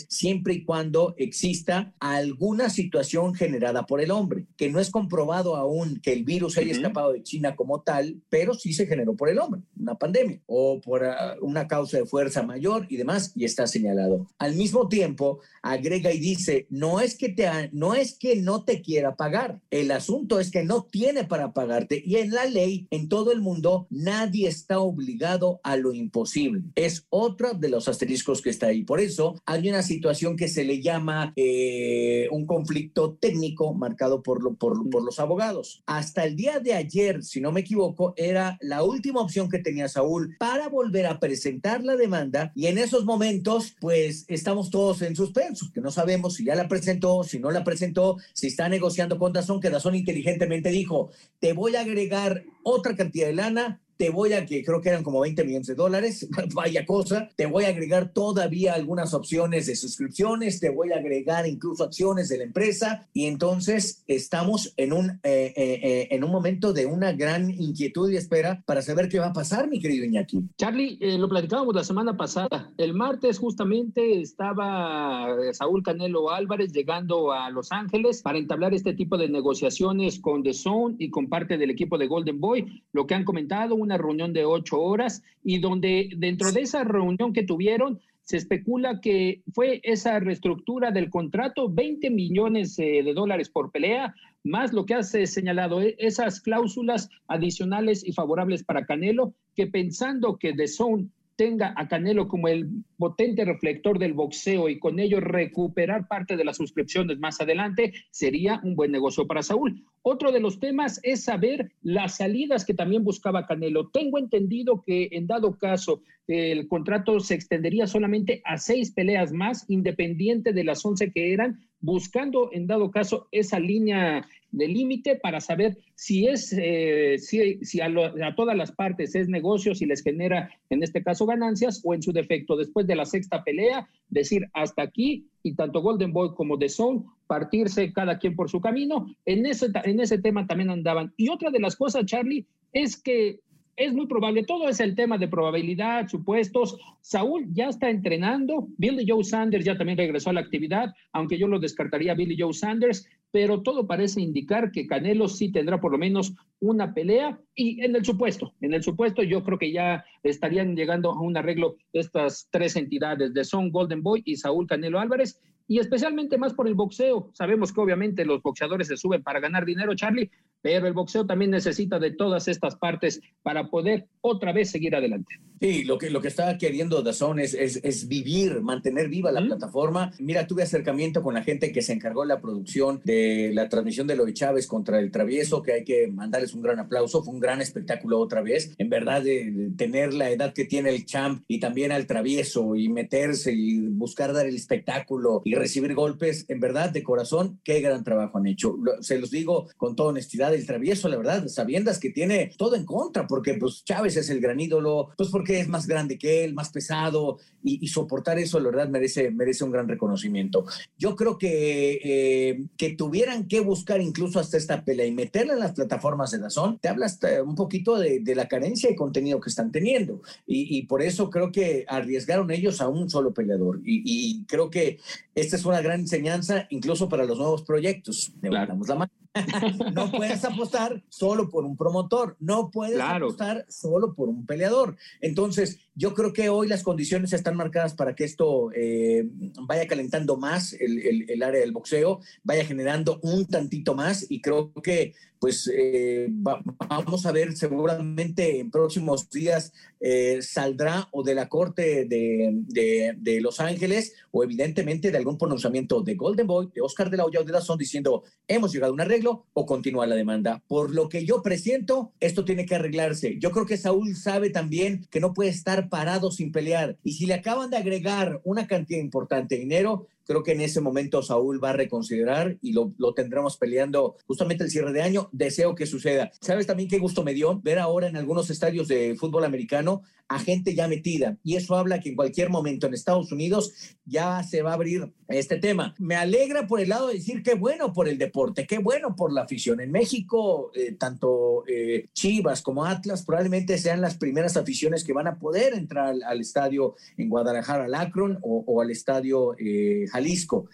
siempre y cuando exista alguna situación generada por el hombre, que no es comprobado aún que el virus haya escapado de China como tal, pero sí se generó por el hombre, una pandemia o por uh, una causa de fuerza mayor y demás, y está señalado. Al mismo tiempo, agrega y dice, no es que te no es que no te quiera pagar, el asunto es que no tiene para pagarte y en la ley en todo el mundo nadie está obligado a lo imposible. Es otro de los asteriscos que está ahí. Por eso hay una situación que se le llama eh, un conflicto técnico marcado por, por los abogados. Hasta el día de ayer, si no me equivoco, era la última opción que tenía Saúl para volver a presentar la demanda y en esos momentos pues estamos todos en suspenso, que no sabemos si ya la presentó, si no la presentó, si está negociando con Dazón, que Dazón inteligentemente dijo, te voy a agregar otra cantidad de lana te voy a, que creo que eran como 20 millones de dólares, vaya cosa, te voy a agregar todavía algunas opciones de suscripciones, te voy a agregar incluso acciones de la empresa y entonces estamos en un, eh, eh, eh, en un momento de una gran inquietud y espera para saber qué va a pasar, mi querido Iñaki. Charlie, eh, lo platicábamos la semana pasada, el martes justamente estaba Saúl Canelo Álvarez llegando a Los Ángeles para entablar este tipo de negociaciones con The Zone y con parte del equipo de Golden Boy, lo que han comentado, una reunión de ocho horas y donde dentro de esa reunión que tuvieron se especula que fue esa reestructura del contrato, 20 millones eh, de dólares por pelea, más lo que hace señalado, eh, esas cláusulas adicionales y favorables para Canelo, que pensando que The Zone tenga a Canelo como el potente reflector del boxeo y con ello recuperar parte de las suscripciones más adelante, sería un buen negocio para Saúl. Otro de los temas es saber las salidas que también buscaba Canelo. Tengo entendido que en dado caso el contrato se extendería solamente a seis peleas más, independiente de las once que eran, buscando en dado caso esa línea de límite para saber si es, eh, si, si a, todas las partes es negocio, si les genera en este caso ganancias o en su defecto, después de la sexta pelea, decir hasta aquí y tanto Golden Boy como The Zone partirse cada quien por su camino. En ese, en ese tema también andaban. Y otra de las cosas, Charlie, es que es muy probable, todo es el tema de probabilidad, supuestos. Saúl ya está entrenando, Billy Joe Sanders ya también regresó a la actividad, aunque yo lo descartaría Billy Joe Sanders, pero todo parece indicar que Canelo sí tendrá por lo menos una pelea y en el supuesto, en el supuesto yo creo que ya estarían llegando a un arreglo estas tres entidades de Son Golden Boy y Saúl Canelo Álvarez y especialmente más por el boxeo. Sabemos que obviamente los boxeadores se suben para ganar dinero, Charlie, pero el boxeo también necesita de todas estas partes para poder otra vez seguir adelante. Sí, lo que, lo que está queriendo Dazón es, es, es, vivir, mantener viva la ¿Mm? plataforma. Mira, tuve acercamiento con la gente que se encargó de la producción de la transmisión de Loy Chávez contra el Travieso, que hay que mandarles un gran aplauso. Fue un gran espectáculo otra vez. En verdad, de, de tener la edad que tiene el champ y también al Travieso y meterse y buscar dar el espectáculo y recibir golpes, en verdad, de corazón, qué gran trabajo han hecho. Se los digo con toda honestidad, el travieso, la verdad, sabiendas que tiene todo en contra, porque pues Chávez es el gran ídolo, pues porque es más grande que él, más pesado, y, soportar eso, la verdad, merece, merece un gran reconocimiento. Yo creo que, eh, que tuvieran que buscar incluso hasta esta pelea y meterla en las plataformas de Dazón, te hablas un poquito de, de, la carencia de contenido que están teniendo. Y, y, por eso creo que arriesgaron ellos a un solo peleador. Y, y creo que esta es una gran enseñanza incluso para los nuevos proyectos. Levantamos la mano. no puedes apostar solo por un promotor, no puedes apostar solo por un peleador. Entonces, yo creo que hoy las condiciones están marcadas para que esto eh, vaya calentando más el, el, área del boxeo, vaya generando un tantito más y creo que pues eh, vamos a ver seguramente en próximos días eh, saldrá o de la corte de, de, de, Los Ángeles o evidentemente de algún pronunciamiento de Golden Boy, de Oscar de la Hoya o de Dazón diciendo hemos llegado a un arreglo o continúa la demanda. Por lo que yo presiento, esto tiene que arreglarse. Yo creo que Saúl sabe también que no puede estar parado sin pelear. Y si le acaban de agregar una cantidad importante de dinero, Creo que en ese momento Saúl va a reconsiderar y lo, lo, tendremos peleando justamente el cierre de año. Deseo que suceda. ¿Sabes también qué gusto me dio ver ahora en algunos estadios de fútbol americano a gente ya metida? Y eso habla que en cualquier momento en Estados Unidos ya se va a abrir este tema. Me alegra por el lado de decir qué bueno por el deporte, qué bueno por la afición. En México, eh, tanto eh, Chivas como Atlas probablemente sean las primeras aficiones que van a poder entrar al, estadio en Guadalajara, al Akron o, o al estadio eh, Jalisco.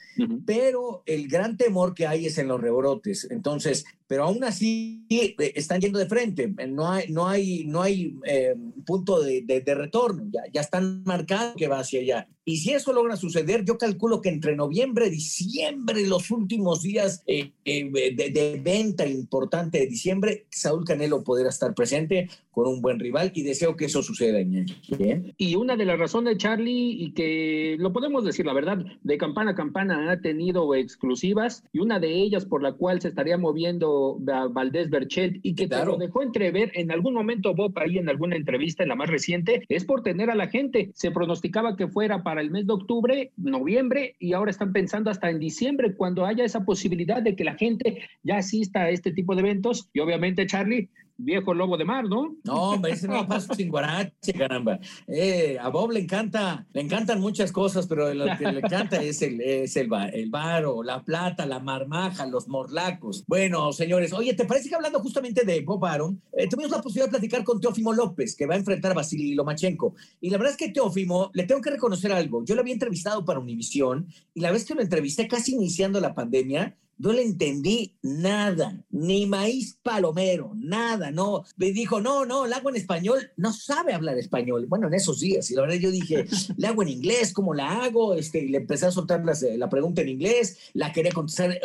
Pero el gran temor que hay es en los rebrotes. Entonces, pero aún así eh, están yendo de frente, no hay, no hay, no hay eh, punto de, de, retorno, ya, ya están marcados que va hacia allá. Y si eso logra suceder, yo calculo que entre noviembre y diciembre, los últimos días eh, de, de, venta importante de diciembre, Saúl Canelo podrá estar presente con un buen rival y deseo que eso suceda. ¿Bien? Y una de las razones, Charlie, y que lo podemos decir, la verdad, de campana a campana ha tenido exclusivas y una de ellas por la cual se estaría moviendo Valdés Berchelt y que te lo dejó entrever en algún momento Bob ahí en alguna entrevista, en la más reciente, es por tener a la gente. Se pronosticaba que fuera para el mes de octubre, noviembre y ahora están pensando hasta en diciembre cuando haya esa posibilidad de que la gente ya asista a este tipo de eventos. Y obviamente Charlie viejo lobo de mar, ¿no? No, hombre, ese no pasa sin guarache, caramba. Eh, a Bob le encanta, le encantan muchas cosas, pero lo que le encanta es el, es el, el varo, la plata, la marmaja, los morlacos. Bueno, señores, oye, ¿te parece que hablando justamente de Bob Aaron, eh, tuvimos la posibilidad de platicar con Teófimo López, que va a enfrentar a Vasily Lomachenko? Y la verdad es que Teófimo, le tengo que reconocer algo. Yo lo había entrevistado para Univisión y la vez que lo entrevisté casi iniciando la pandemia, no le entendí nada, ni maíz palomero, nada, no. Me dijo, no, no, el agua en español, no sabe hablar español. Bueno, en esos días, y la verdad yo dije, le hago en inglés, ¿cómo la hago? Este, y le empecé a soltar las, la pregunta en inglés, la quería contestar eh,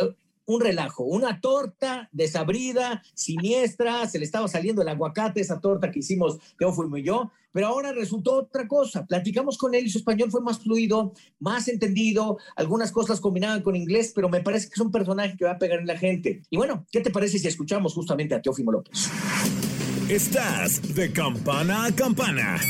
un relajo, una torta desabrida, siniestra, se le estaba saliendo el aguacate, esa torta que hicimos yo fui yo, pero ahora resultó otra cosa. Platicamos con él y su español fue más fluido, más entendido, algunas cosas combinaban con inglés, pero me parece que es un personaje que va a pegar en la gente. Y bueno, ¿qué te parece si escuchamos justamente a Teófimo López? Estás de campana a campana.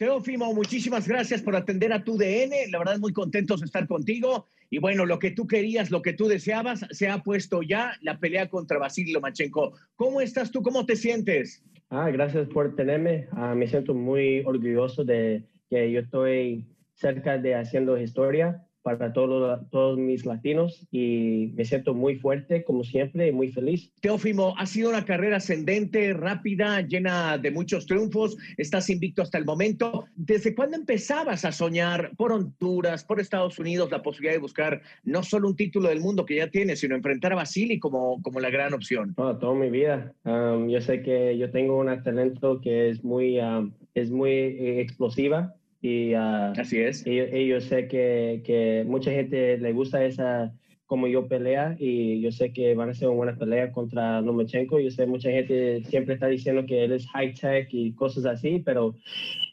Teófimo, muchísimas gracias por atender a tu DN. La verdad, muy contentos de estar contigo. Y bueno, lo que tú querías, lo que tú deseabas, se ha puesto ya la pelea contra Vasily Lomachenko. ¿Cómo estás tú? ¿Cómo te sientes? Ah, gracias por tenerme. Ah, me siento muy orgulloso de que yo estoy cerca de haciendo historia para todos, todos mis latinos y me siento muy fuerte, como siempre, y muy feliz. Teófimo, ha sido una carrera ascendente, rápida, llena de muchos triunfos. Estás invicto hasta el momento. ¿Desde cuándo empezabas a soñar por Honduras, por Estados Unidos, la posibilidad de buscar no solo un título del mundo que ya tienes, sino enfrentar a Basili como, como la gran opción? Oh, toda mi vida. Um, yo sé que yo tengo un talento que es muy, um, es muy eh, explosiva y, uh, Así es. Y, yo sé que, que, mucha gente le gusta esa como yo pelea y yo sé que van a ser una buena pelea contra Lomachenko. Yo sé mucha gente siempre está diciendo que él es high tech y cosas así, pero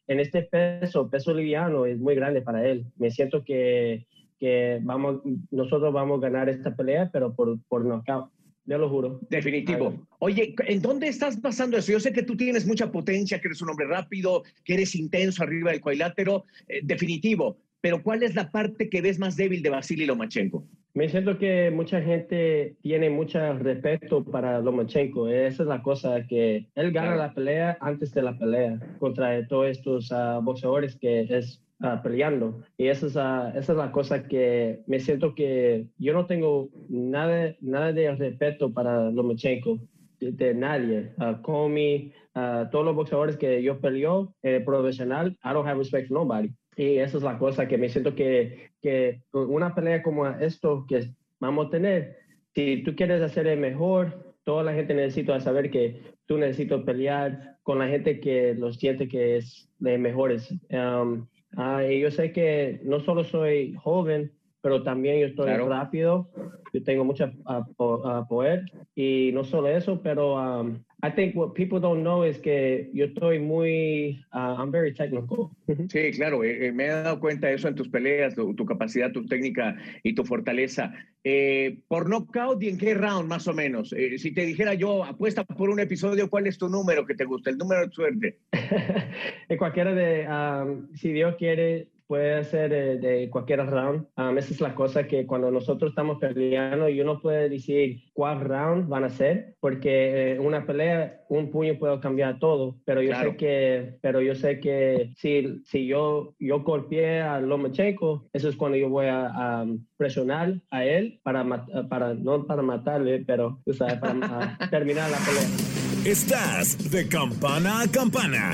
en este peso, peso liviano es muy grande para él. Me siento que, que vamos, nosotros vamos a ganar esta pelea, pero por, por knockout. Ya lo juro. Definitivo. Oye, ¿en dónde estás pasando eso? Yo sé que tú tienes mucha potencia, que eres un hombre rápido, que eres intenso arriba del cuadrilátero, eh, definitivo. Pero ¿cuál es la parte que ves más débil de Vasily Lomachenko? Me siento que mucha gente tiene mucho respeto para Lomachenko. Esa es la cosa, que él gana la pelea antes de la pelea contra todos estos uh, boxeadores que es uh, peleando. Y esa es, uh, esa es la cosa que me siento que yo no tengo nada, nada de respeto para Lomachenko. De, de nadie, uh, Comey, uh, todos los boxeadores que yo peleó eh, profesional, I don't have respect for nobody. Y esa es la cosa que me siento que, que una pelea como esto que vamos a tener, si tú quieres hacer el mejor, toda la gente necesita saber que tú necesitas pelear con la gente que lo siente que es de mejores. Um, uh, y yo sé que no solo soy joven, pero también yo estoy claro. rápido, yo tengo mucho uh, poder y no solo eso, pero um, I think what people don't know es que yo estoy muy, uh, I'm very technical. Sí, claro, eh, me he dado cuenta de eso en tus peleas, tu, tu capacidad, tu técnica y tu fortaleza. Eh, por knockout y en qué round más o menos. Eh, si te dijera yo, apuesta por un episodio, ¿cuál es tu número que te gusta? El número de suerte. en cualquiera de, um, si Dios quiere, puede ser de, de cualquier round. Um, esa es la cosa que cuando nosotros estamos peleando, yo no puedo decir cuál round van a ser, porque eh, una pelea, un puño puede cambiar todo, pero yo claro. sé que, pero yo sé que si, si yo, yo golpeé a Lomachenko, eso es cuando yo voy a, a presionar a él para, para, no para matarle, pero o sea, para terminar la pelea. Estás de campana a campana.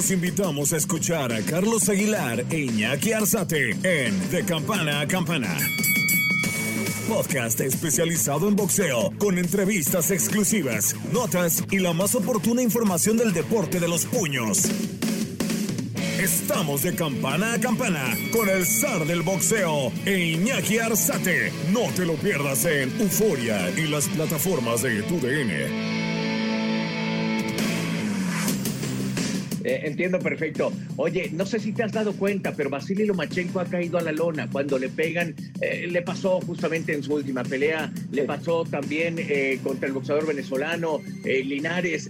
Los invitamos a escuchar a Carlos Aguilar e Iñaki Arzate en De Campana a Campana. Podcast especializado en boxeo, con entrevistas exclusivas, notas y la más oportuna información del deporte de los puños. Estamos de campana a campana con el zar del boxeo e Iñaki Arzate. No te lo pierdas en Euforia y las plataformas de tu Eh, entiendo perfecto. Oye, no sé si te has dado cuenta, pero Vasily Lomachenko ha caído a la lona. Cuando le pegan, eh, le pasó justamente en su última pelea, le pasó también eh, contra el boxeador venezolano Linares.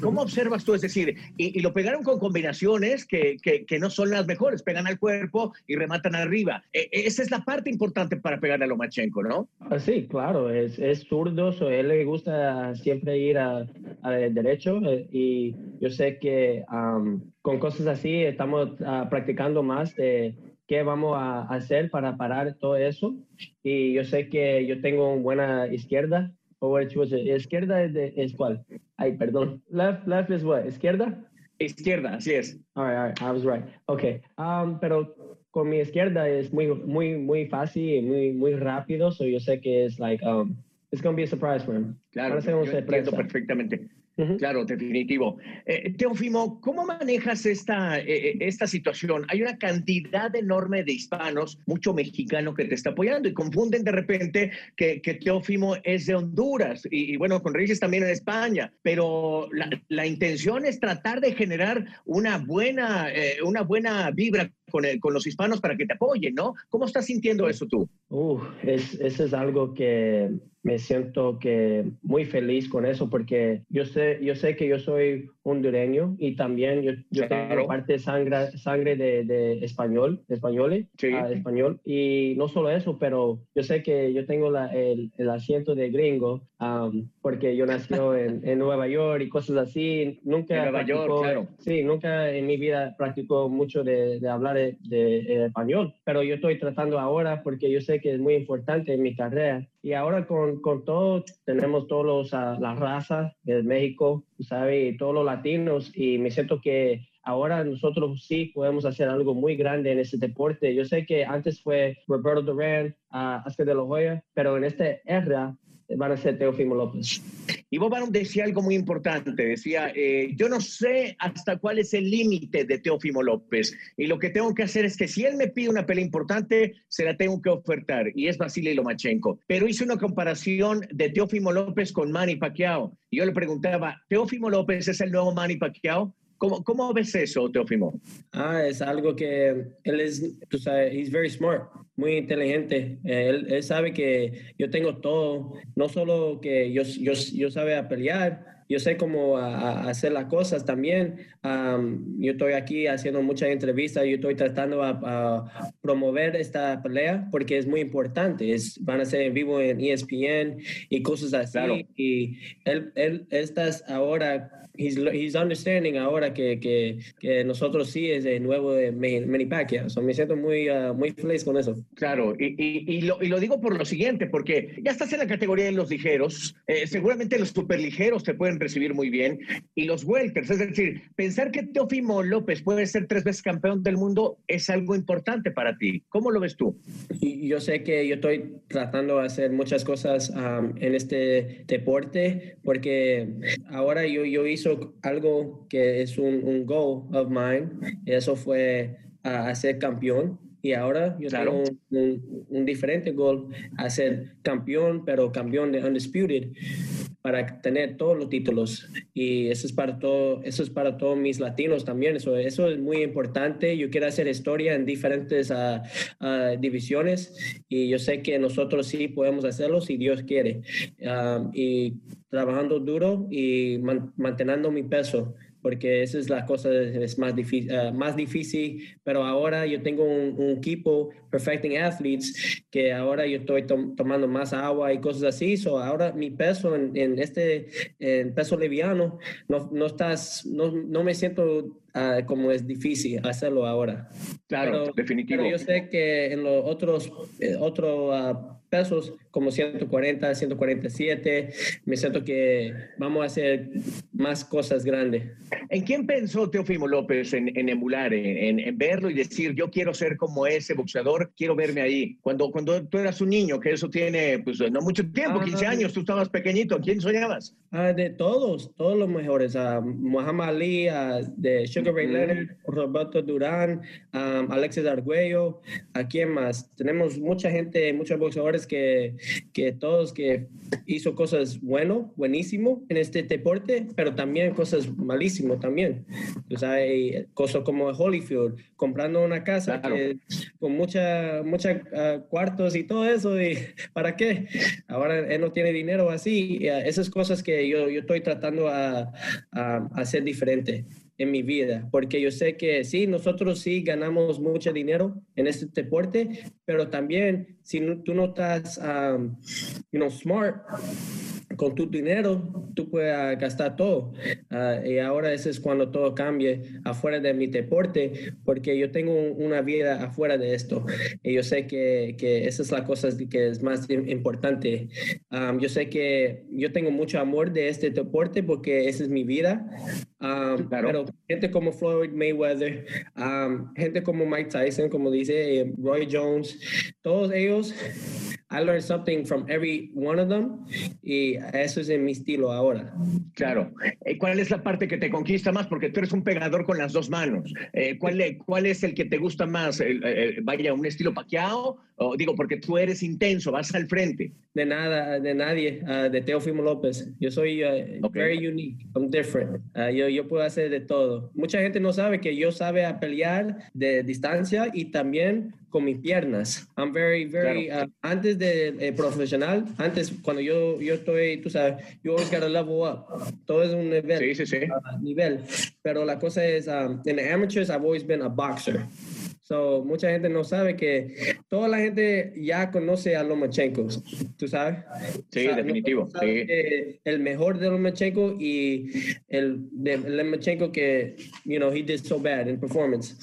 ¿Cómo observas tú? Es decir, y, y lo pegaron con combinaciones que, que, que, no son las mejores, pegan al cuerpo y rematan arriba. esa es la parte importante para pegar a Lomachenko, ¿no? Ah, sí, claro, es, es zurdo, so él le gusta siempre ir a, a derecho y yo sé que... Um, con cosas así estamos uh, practicando más de qué vamos a hacer para parar todo eso. Y yo sé que yo tengo una buena izquierda. Izquierda es, de, es cuál? Ay, perdón. Left, left is what? Izquierda. Izquierda, así es. All right, all right, I was right. Okay. Um, pero con mi izquierda es muy, muy, muy fácil y muy, muy rápido. So yo sé que es like, um, it's going to be a surprise for him. Claro, yo entiendo perfectamente. Uh -huh. Claro, definitivo. Eh, Teófimo, ¿cómo manejas esta, eh, esta situación? Hay una cantidad enorme de hispanos, mucho mexicano que te está apoyando y confunden de repente que, que Teófimo es de Honduras y, y, bueno, con raíces también en España, pero la, la, intención es tratar de generar una buena, eh, una buena vibra con, el, con, los hispanos para que te apoyen, ¿no? ¿Cómo estás sintiendo eso tú? Uh, es, eso es algo que me siento que muy feliz con eso porque yo sé, yo sé que yo soy hondureño y también yo, yo claro. tengo parte de sangre, sangre de, de español, de español, sí. uh, español. Y no solo eso, pero yo sé que yo tengo la, el, el, asiento de gringo um, porque yo nací en, en, Nueva York y cosas así. Nunca en Nueva York, claro. Sí, nunca en mi vida practicó mucho de, de hablar hablar de, español, pero yo estoy tratando ahora porque yo sé que es muy importante en mi carrera. Y ahora con, con todo, tenemos todas uh, las razas de México, ¿sabes? Y todos los latinos y me siento que ahora nosotros sí podemos hacer algo muy grande en ese deporte. Yo sé que antes fue Roberto Durán, uh, de la Hoya, pero en esta era van a ser Teofimo López. Y Bob decía algo muy importante, decía, eh, yo no sé hasta cuál es el límite de Teofimo López y lo que tengo que hacer es que si él me pide una pelea importante, se la tengo que ofertar y es Vasily Lomachenko. Pero hizo una comparación de Teofimo López con Manny Pacquiao. Y yo le preguntaba, ¿Teofimo López es el nuevo Manny Pacquiao? ¿Cómo, ¿Cómo, ves eso, Teofimo? Ah, es algo que él es, tú sabes, he's very smart, muy inteligente. Él, él, sabe que yo tengo todo, no solo que yo, yo, yo sabe a pelear, yo sé cómo hacer las cosas también. yo estoy aquí haciendo muchas entrevistas, yo estoy tratando a, promover esta pelea porque es muy importante. Es, van a ser en vivo en ESPN y cosas así. Y él, él estás ahora he's, he's understanding ahora que, que, que, nosotros sí es el nuevo de Manny Pacquiao. me siento muy, uh, muy feliz con eso. Claro, y, y, y, lo, y, lo, digo por lo siguiente, porque ya estás en la categoría de los ligeros, eh, seguramente los superligeros te pueden recibir muy bien, y los welters, es decir, pensar que Teofimo López puede ser tres veces campeón del mundo es algo importante para ti. ¿Cómo lo ves tú? Yo sé que yo estoy tratando de hacer muchas cosas um, en este deporte, porque ahora yo, yo hice algo que es un, un goal of mine, y eso fue a, ser campeón. Y ahora yo tengo un, un, diferente goal, a ser campeón, pero campeón de Undisputed para tener todos los títulos. Y eso es para todo eso es para todos mis latinos también. Eso eso es muy importante. Yo quiero hacer historia en diferentes uh, uh, divisiones y yo sé que nosotros sí podemos hacerlo si Dios quiere. Um, y trabajando duro y man, manteniendo mi peso porque esa es la cosa, es más difícil, uh, más difícil, pero ahora yo tengo un, un, equipo, Perfecting Athletes, que ahora yo estoy tom tomando más agua y cosas así, so ahora mi peso en, en este en peso liviano, no, no, estás, no, no me siento uh, como es difícil hacerlo ahora. Claro, pero, definitivo. Pero yo sé que en los otros, eh, otro, uh, pesos, como 140, 147. Me siento que vamos a hacer más cosas grandes. ¿En quién pensó Teofimo López en, en emular, en, en, verlo y decir, yo quiero ser como ese boxeador, quiero verme ahí? Cuando, cuando tú eras un niño, que eso tiene, pues no mucho tiempo, 15 ah, años, tú estabas pequeñito, ¿quién soñabas? Ah, de todos, todos los mejores. Uh, Muhammad Ali, uh, de Sugar Ray Leonard, Roberto Durán, um, Alexis Arguello, ¿a quién más? Tenemos mucha gente, muchos boxeadores que, que todos que hizo cosas bueno, buenísimo en este deporte, pero también cosas malísimo también. Sea, hay cosas como Holyfield, comprando una casa claro. que, con mucha, mucha uh, cuartos y todo eso, y ¿para qué? Ahora él no tiene dinero así. Y, uh, esas cosas que yo, yo estoy tratando a, a, a hacer diferente en mi vida, porque yo sé que sí, nosotros sí ganamos mucho dinero en este deporte, pero también si no, tú no estás, um, you know, smart, con tu dinero tú puedes gastar todo. Uh, y ahora ese es cuando todo cambie afuera de mi deporte, porque yo tengo una vida afuera de esto. Y yo sé que, que esa es la cosa que es más importante. Um, yo sé que yo tengo mucho amor de este deporte porque esa es mi vida. Um, claro. Pero gente como Floyd Mayweather, um, gente como Mike Tyson, como dice eh, Roy Jones, todos ellos I learned something from every one of them y eso es en mi estilo ahora. Claro. Eh, ¿Cuál es la parte que te conquista más? Porque tú eres un pegador con las dos manos. Eh, ¿cuál, ¿Cuál es el que te gusta más? ¿El, el, vaya, un estilo paqueado? O, digo, porque tú eres intenso, vas al frente. De nada, de nadie, uh, de Teofimo López. Yo soy uh, okay. very unique, I'm different. Uh, yo, yo puedo hacer de todo. Mucha gente no sabe que yo sabe a pelear de distancia y también con mis piernas. I'm very, very, claro. uh, antes de eh, profesional, antes cuando yo, yo estoy, tú sabes, you always gotta level up. Todo es un nivel. Sí, sí, sí. Uh, nivel. Pero la cosa es, um, in the amateurs, I've always been a boxer. So, mucha gente no sabe que toda la gente ya conoce a Lomachenko, ¿tú sabes? Sí, o sea, definitivo. No sí. El mejor de Lomachenko y el de Lomachenko que, you know, he did so bad in performance.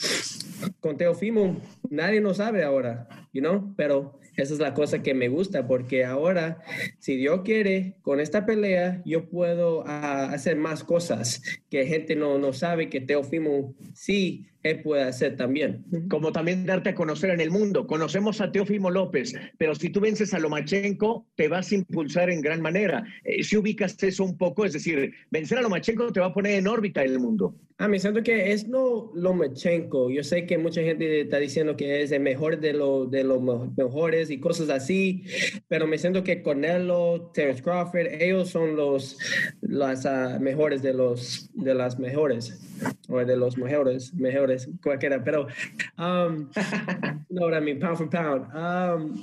con Teofimo, nadie no sabe ahora, you know, pero esa es la cosa que me gusta porque ahora, si Dios quiere, con esta pelea, yo puedo ah, hacer más cosas que gente no, no sabe que Teofimo sí él puede hacer también. Como también darte a conocer en el mundo. Conocemos a Teofimo López, pero si tú vences a Lomachenko, te vas a impulsar en gran manera. Eh, si ubicas eso un poco, es decir, vencer a Lomachenko te va a poner en órbita en el mundo. Ah, me siento que es no Lomachenko. Yo sé que mucha gente está diciendo que es el mejor de, lo, de los mejores y cosas así, pero me siento que Cornelo, Terence Crawford, ellos son los las uh, mejores de los de las mejores o de los mejores, mejores cualquiera, pero um, no, I mean, pound for pound. Um,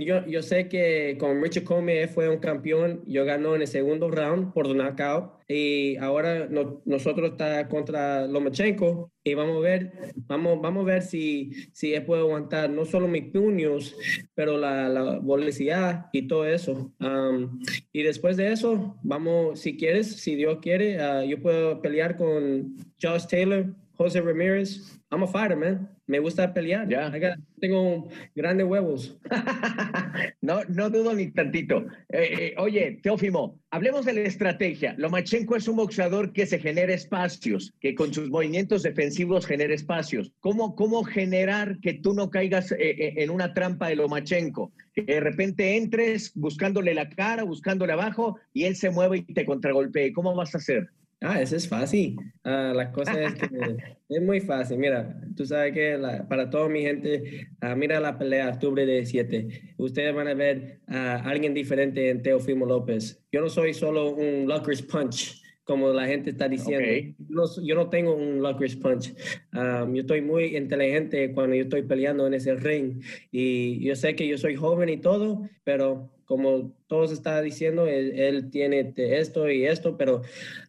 yo, yo sé que con Richard Comey fue un campeón, yo ganó en el segundo round por knockout y ahora nosotros está contra Lomachenko y vamos a ver, vamos, vamos a ver si, si él puede aguantar no solo mis puños, pero la, la velocidad y todo eso. Um, y después de eso, vamos, si quieres, si Dios quiere, uh, yo puedo pelear con Josh Taylor, José Ramírez. I'm a fighter, man. Me gusta pelear. Ya. tengo grandes huevos. no, no dudo ni tantito. Eh, eh, oye, Teófimo, hablemos de la estrategia. Lomachenko es un boxeador que se genera espacios, que con sus movimientos defensivos genera espacios. ¿Cómo, cómo generar que tú no caigas eh, en una trampa de Lomachenko? Que de repente entres buscándole la cara, buscándole abajo y él se mueve y te contragolpee. ¿Cómo vas a hacer? Ah, eso es fácil. Ah, la cosa es que es muy fácil. Mira, tú sabes que para toda mi gente, ah, mira la pelea octubre de 7. Ustedes van a ver a alguien diferente en Teofimo López. Yo no soy solo un Lucker's Punch, como la gente está diciendo. Yo, no, tengo un Lucker's Punch. Ah, yo estoy muy inteligente cuando yo estoy peleando en ese ring. Y yo sé que yo soy joven y todo, pero como todos está diciendo, él, tiene esto y esto, pero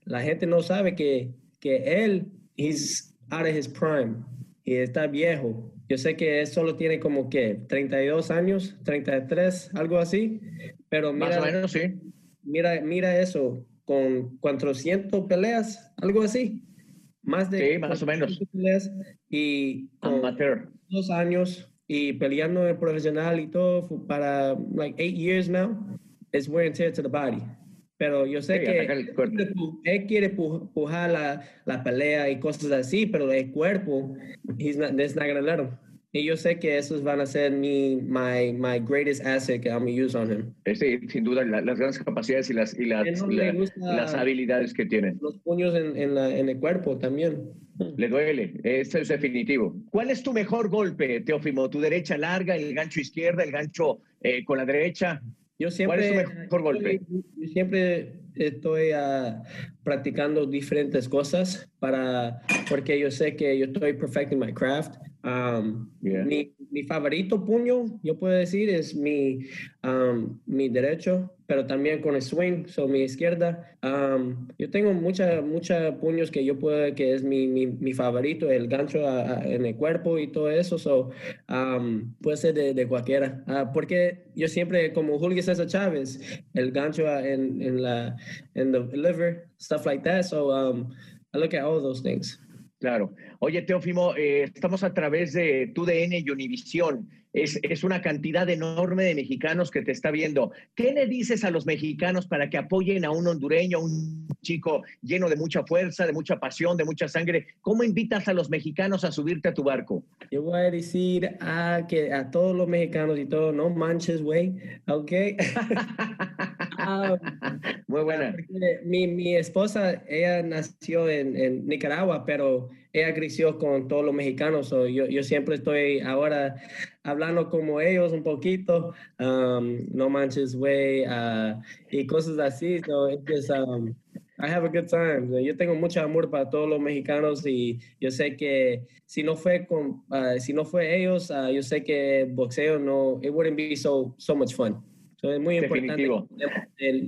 la gente no sabe que, que él es out of his prime y está viejo. Yo sé que él solo tiene como que 32 años, 33, algo así, pero mira, más o menos, sí. Mira, mira eso, con 400 peleas, algo así. Más de sí, más o menos. peleas y con dos años y peleando en profesional y todo para like eight years now, it's wear and tear to the body. Pero yo sé que él quiere pujar la, la, pelea y cosas así, pero el cuerpo, he's not, that's not gonna let him. Y yo sé que esos van a ser mi my, my greatest asset que I'm going use on him. Sí, sin duda, las grandes capacidades y las, y las, las habilidades que tiene. Los puños en, en, la, en el cuerpo también. Le duele, eso es definitivo. ¿Cuál es tu mejor golpe, Teófimo? ¿Tu derecha larga, el gancho izquierda, el gancho eh, con la derecha? Yo siempre, ¿Cuál es tu mejor golpe? Yo siempre estoy uh, practicando diferentes cosas para, porque yo sé que yo estoy perfecting my craft. Um, mi, mi, favorito puño, yo puedo decir, es mi, um, mi derecho, pero también con el swing, son mi izquierda. Um, yo tengo muchos mucha puños que yo puedo, que es mi, mi, mi favorito, el gancho en el cuerpo y todo eso. So, puede ser de, de cualquiera. Uh, porque yo siempre, como Julio César Chávez, el gancho en, en la en the liver, stuff like that. So I look at all those things. Claro. Oye, Teófimo, eh, estamos a través de TUDN y Univisión. Es, es, una cantidad enorme de mexicanos que te está viendo. ¿Qué le dices a los mexicanos para que apoyen a un hondureño, a un chico lleno de mucha fuerza, de mucha pasión, de mucha sangre? ¿Cómo invitas a los mexicanos a subirte a tu barco? Yo voy a decir a, que a todos los mexicanos y todo, no manches, güey, ¿ok? Ah, Muy buena. Mi, mi, esposa, ella nació en, en, Nicaragua, pero ella creció con todos los mexicanos. yo, yo siempre estoy ahora hablando como ellos un poquito, um, no manches, güey, uh, y cosas así. So it's um, I have a good time. Yo tengo mucho amor para todos los mexicanos y yo sé que si no fue con, uh, si no fue ellos, uh, yo sé que boxeo no, it wouldn't be so so much fun es muy importante,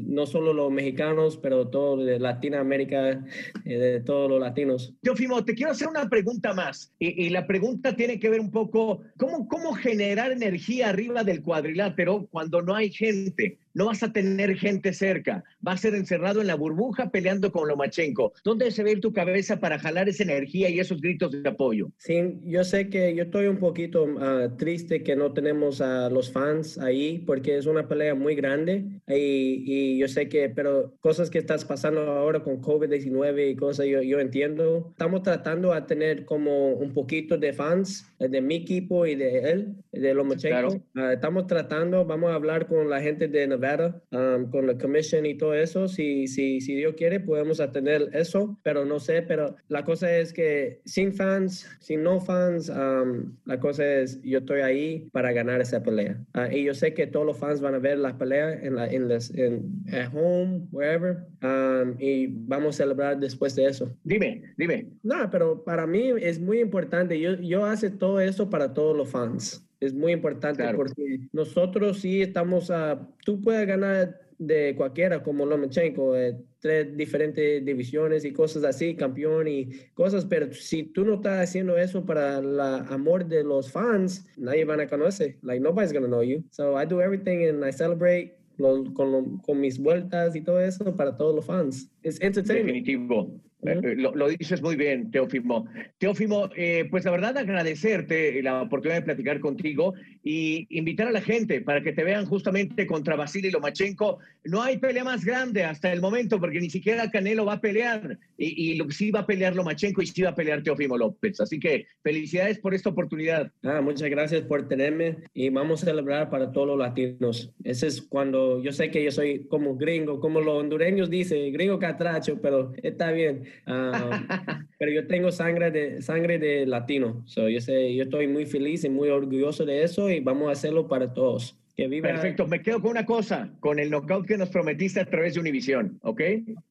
no solo los mexicanos, pero todo de Latinoamérica, eh, de todos los latinos. Teofimo, te quiero hacer una pregunta más. Y, la pregunta tiene que ver un poco, ¿cómo, ¿cómo generar energía arriba del cuadrilátero cuando no hay gente? No vas a tener gente cerca, vas a ser encerrado en la burbuja peleando con Lomachenko. ¿Dónde se ve tu cabeza para jalar esa energía y esos gritos de apoyo? Sí, yo sé que yo estoy un poquito ah, triste que no tenemos a los fans ahí porque es una pelea muy grande y, y yo sé que, pero cosas que estás pasando ahora con COVID-19 y cosas, yo, yo entiendo. Estamos tratando a tener como un poquito de fans de mi equipo y de él, de Lomachenko. Ah, estamos tratando, vamos a hablar con la gente de Nevada, um, con la commission y todo eso. Si, si, si Dios quiere, podemos tener eso, pero no sé. Pero la cosa es que sin fans, sin no fans, um, la cosa es yo estoy ahí para ganar esa pelea. Ah, y yo sé que todos los fans van a ver la pelea en la en, las, en at home, wherever, um, y vamos a celebrar después de eso. Dime, dime. No, pero para mí es muy importante. Yo, yo hace todo eso para todos los fans. Es muy importante porque nosotros sí estamos a... Tú puedes ganar de cualquiera como Lomachenko, eh, tres diferentes divisiones y cosas así, campeón y cosas, pero si tú no estás haciendo eso para el amor de los fans, nadie van a conocer. Like, nobody's gonna know you. So I do everything and I celebrate con, con, mis vueltas y todo eso para todos los fans. Es entertainment. Definitivo. Eh, lo, dices muy bien, Teófimo. Teófimo, eh, pues la verdad agradecerte la oportunidad de platicar contigo y invitar a la gente para que te vean justamente contra Vasily Lomachenko. No hay pelea más grande hasta el momento porque ni siquiera Canelo va a pelear y, y sí va a pelear Lomachenko y sí va a pelear Teófimo López. Así que felicidades por esta oportunidad. Ah, muchas gracias por tenerme y vamos a celebrar para todos los latinos. Ese es cuando yo sé que yo soy como gringo, como los hondureños dicen, gringo catracho, pero está bien. Ah, pero yo tengo sangre de, sangre de latino. So, yo, sé, yo estoy muy feliz y muy orgulloso de eso y vamos a hacerlo para todos. Que viva... Perfecto, me quedo con una cosa, con el knockout que nos prometiste a través de Univision, ¿ok?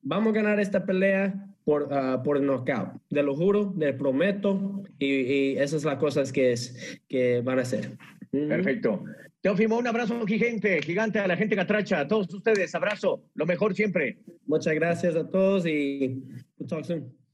Vamos a ganar esta pelea por, uh, por knockout, te lo juro, te prometo, y, y esas son las cosas que, es, que van a hacer. Perfecto. Teófimo, un abrazo gigante, gigante a la gente catracha, a todos ustedes, abrazo, lo mejor siempre. Muchas gracias a todos y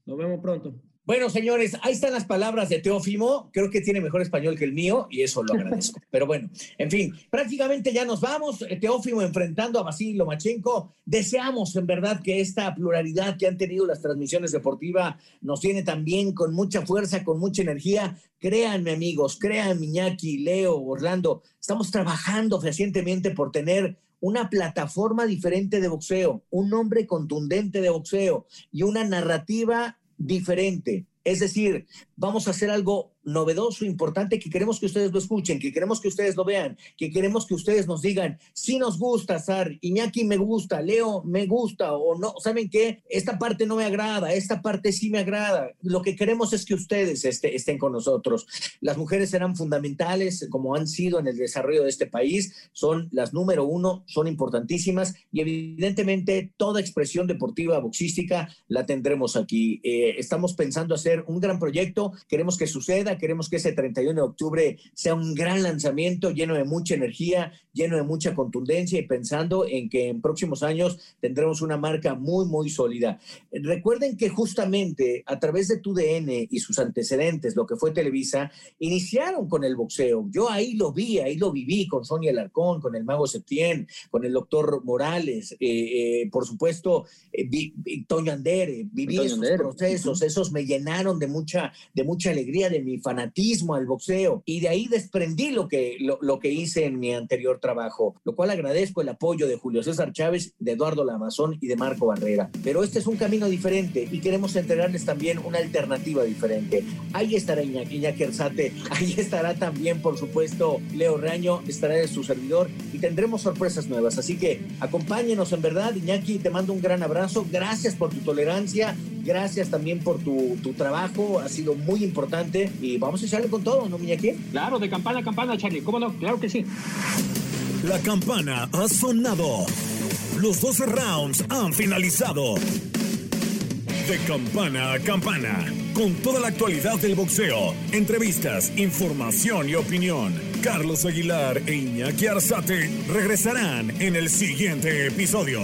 nos vemos pronto. Bueno, señores, ahí están las palabras de Teófimo. Creo que tiene mejor español que el mío y eso lo agradezco. Pero bueno, en fin, prácticamente ya nos vamos. Teófimo enfrentando a Vasily Lomachenko. Deseamos en verdad que esta pluralidad que han tenido las transmisiones deportivas nos tiene también con mucha fuerza, con mucha energía. Créanme, amigos, créanme, Iñaki, Leo, Orlando. Estamos trabajando fehacientemente por tener una plataforma diferente de boxeo, un nombre contundente de boxeo y una narrativa diferente. Es decir, vamos a hacer algo novedoso, importante, que queremos que ustedes lo escuchen, que queremos que ustedes lo vean, que queremos que ustedes nos digan, si nos gusta, Sar, Iñaki me gusta, Leo me gusta, o no, ¿saben qué? Esta parte no me agrada, esta parte sí me agrada. Lo que queremos es que ustedes este, estén con nosotros. Las mujeres serán fundamentales, como han sido en el desarrollo de este país, son las número uno, son importantísimas y evidentemente toda expresión deportiva, boxística, la tendremos aquí. Eh, estamos pensando hacer un gran proyecto, queremos que suceda, queremos que ese 31 de octubre sea un gran lanzamiento lleno de mucha energía, lleno de mucha contundencia y pensando en que en próximos años tendremos una marca muy, muy sólida. Recuerden que justamente a través de TUDN y sus antecedentes, lo que fue Televisa, iniciaron con el boxeo. Yo ahí lo vi, ahí lo viví con Sonia Alarcón, con el Mago Septién, con el doctor Morales, eh, eh, por supuesto, eh, Toño Andere, viví esos procesos, esos me llenaron de mucha, de mucha alegría, de mi fanatismo al boxeo y de ahí desprendí lo que, lo, que hice en mi anterior trabajo, lo cual agradezco el apoyo de Julio César Chávez, de Eduardo Lamazón y de Marco Barrera. Pero este es un camino diferente y queremos entregarles también una alternativa diferente. Ahí estará Iñaki, Iñaki Erzate, ahí estará también, por supuesto, Leo Raño, estará de su servidor y tendremos sorpresas nuevas. Así que acompáñenos en verdad, Iñaki, te mando un gran abrazo. Gracias por tu tolerancia, gracias también por tu, tu trabajo, ha sido muy importante y vamos a echarle con todo, ¿no, Miñaki? Claro, de campana a campana, Charlie, ¿cómo no? Claro que sí. La campana ha sonado. Los 12 rounds han finalizado. De campana a campana, con toda la actualidad del boxeo, entrevistas, información y opinión. Carlos Aguilar e Iñaki Arzate regresarán en el siguiente episodio.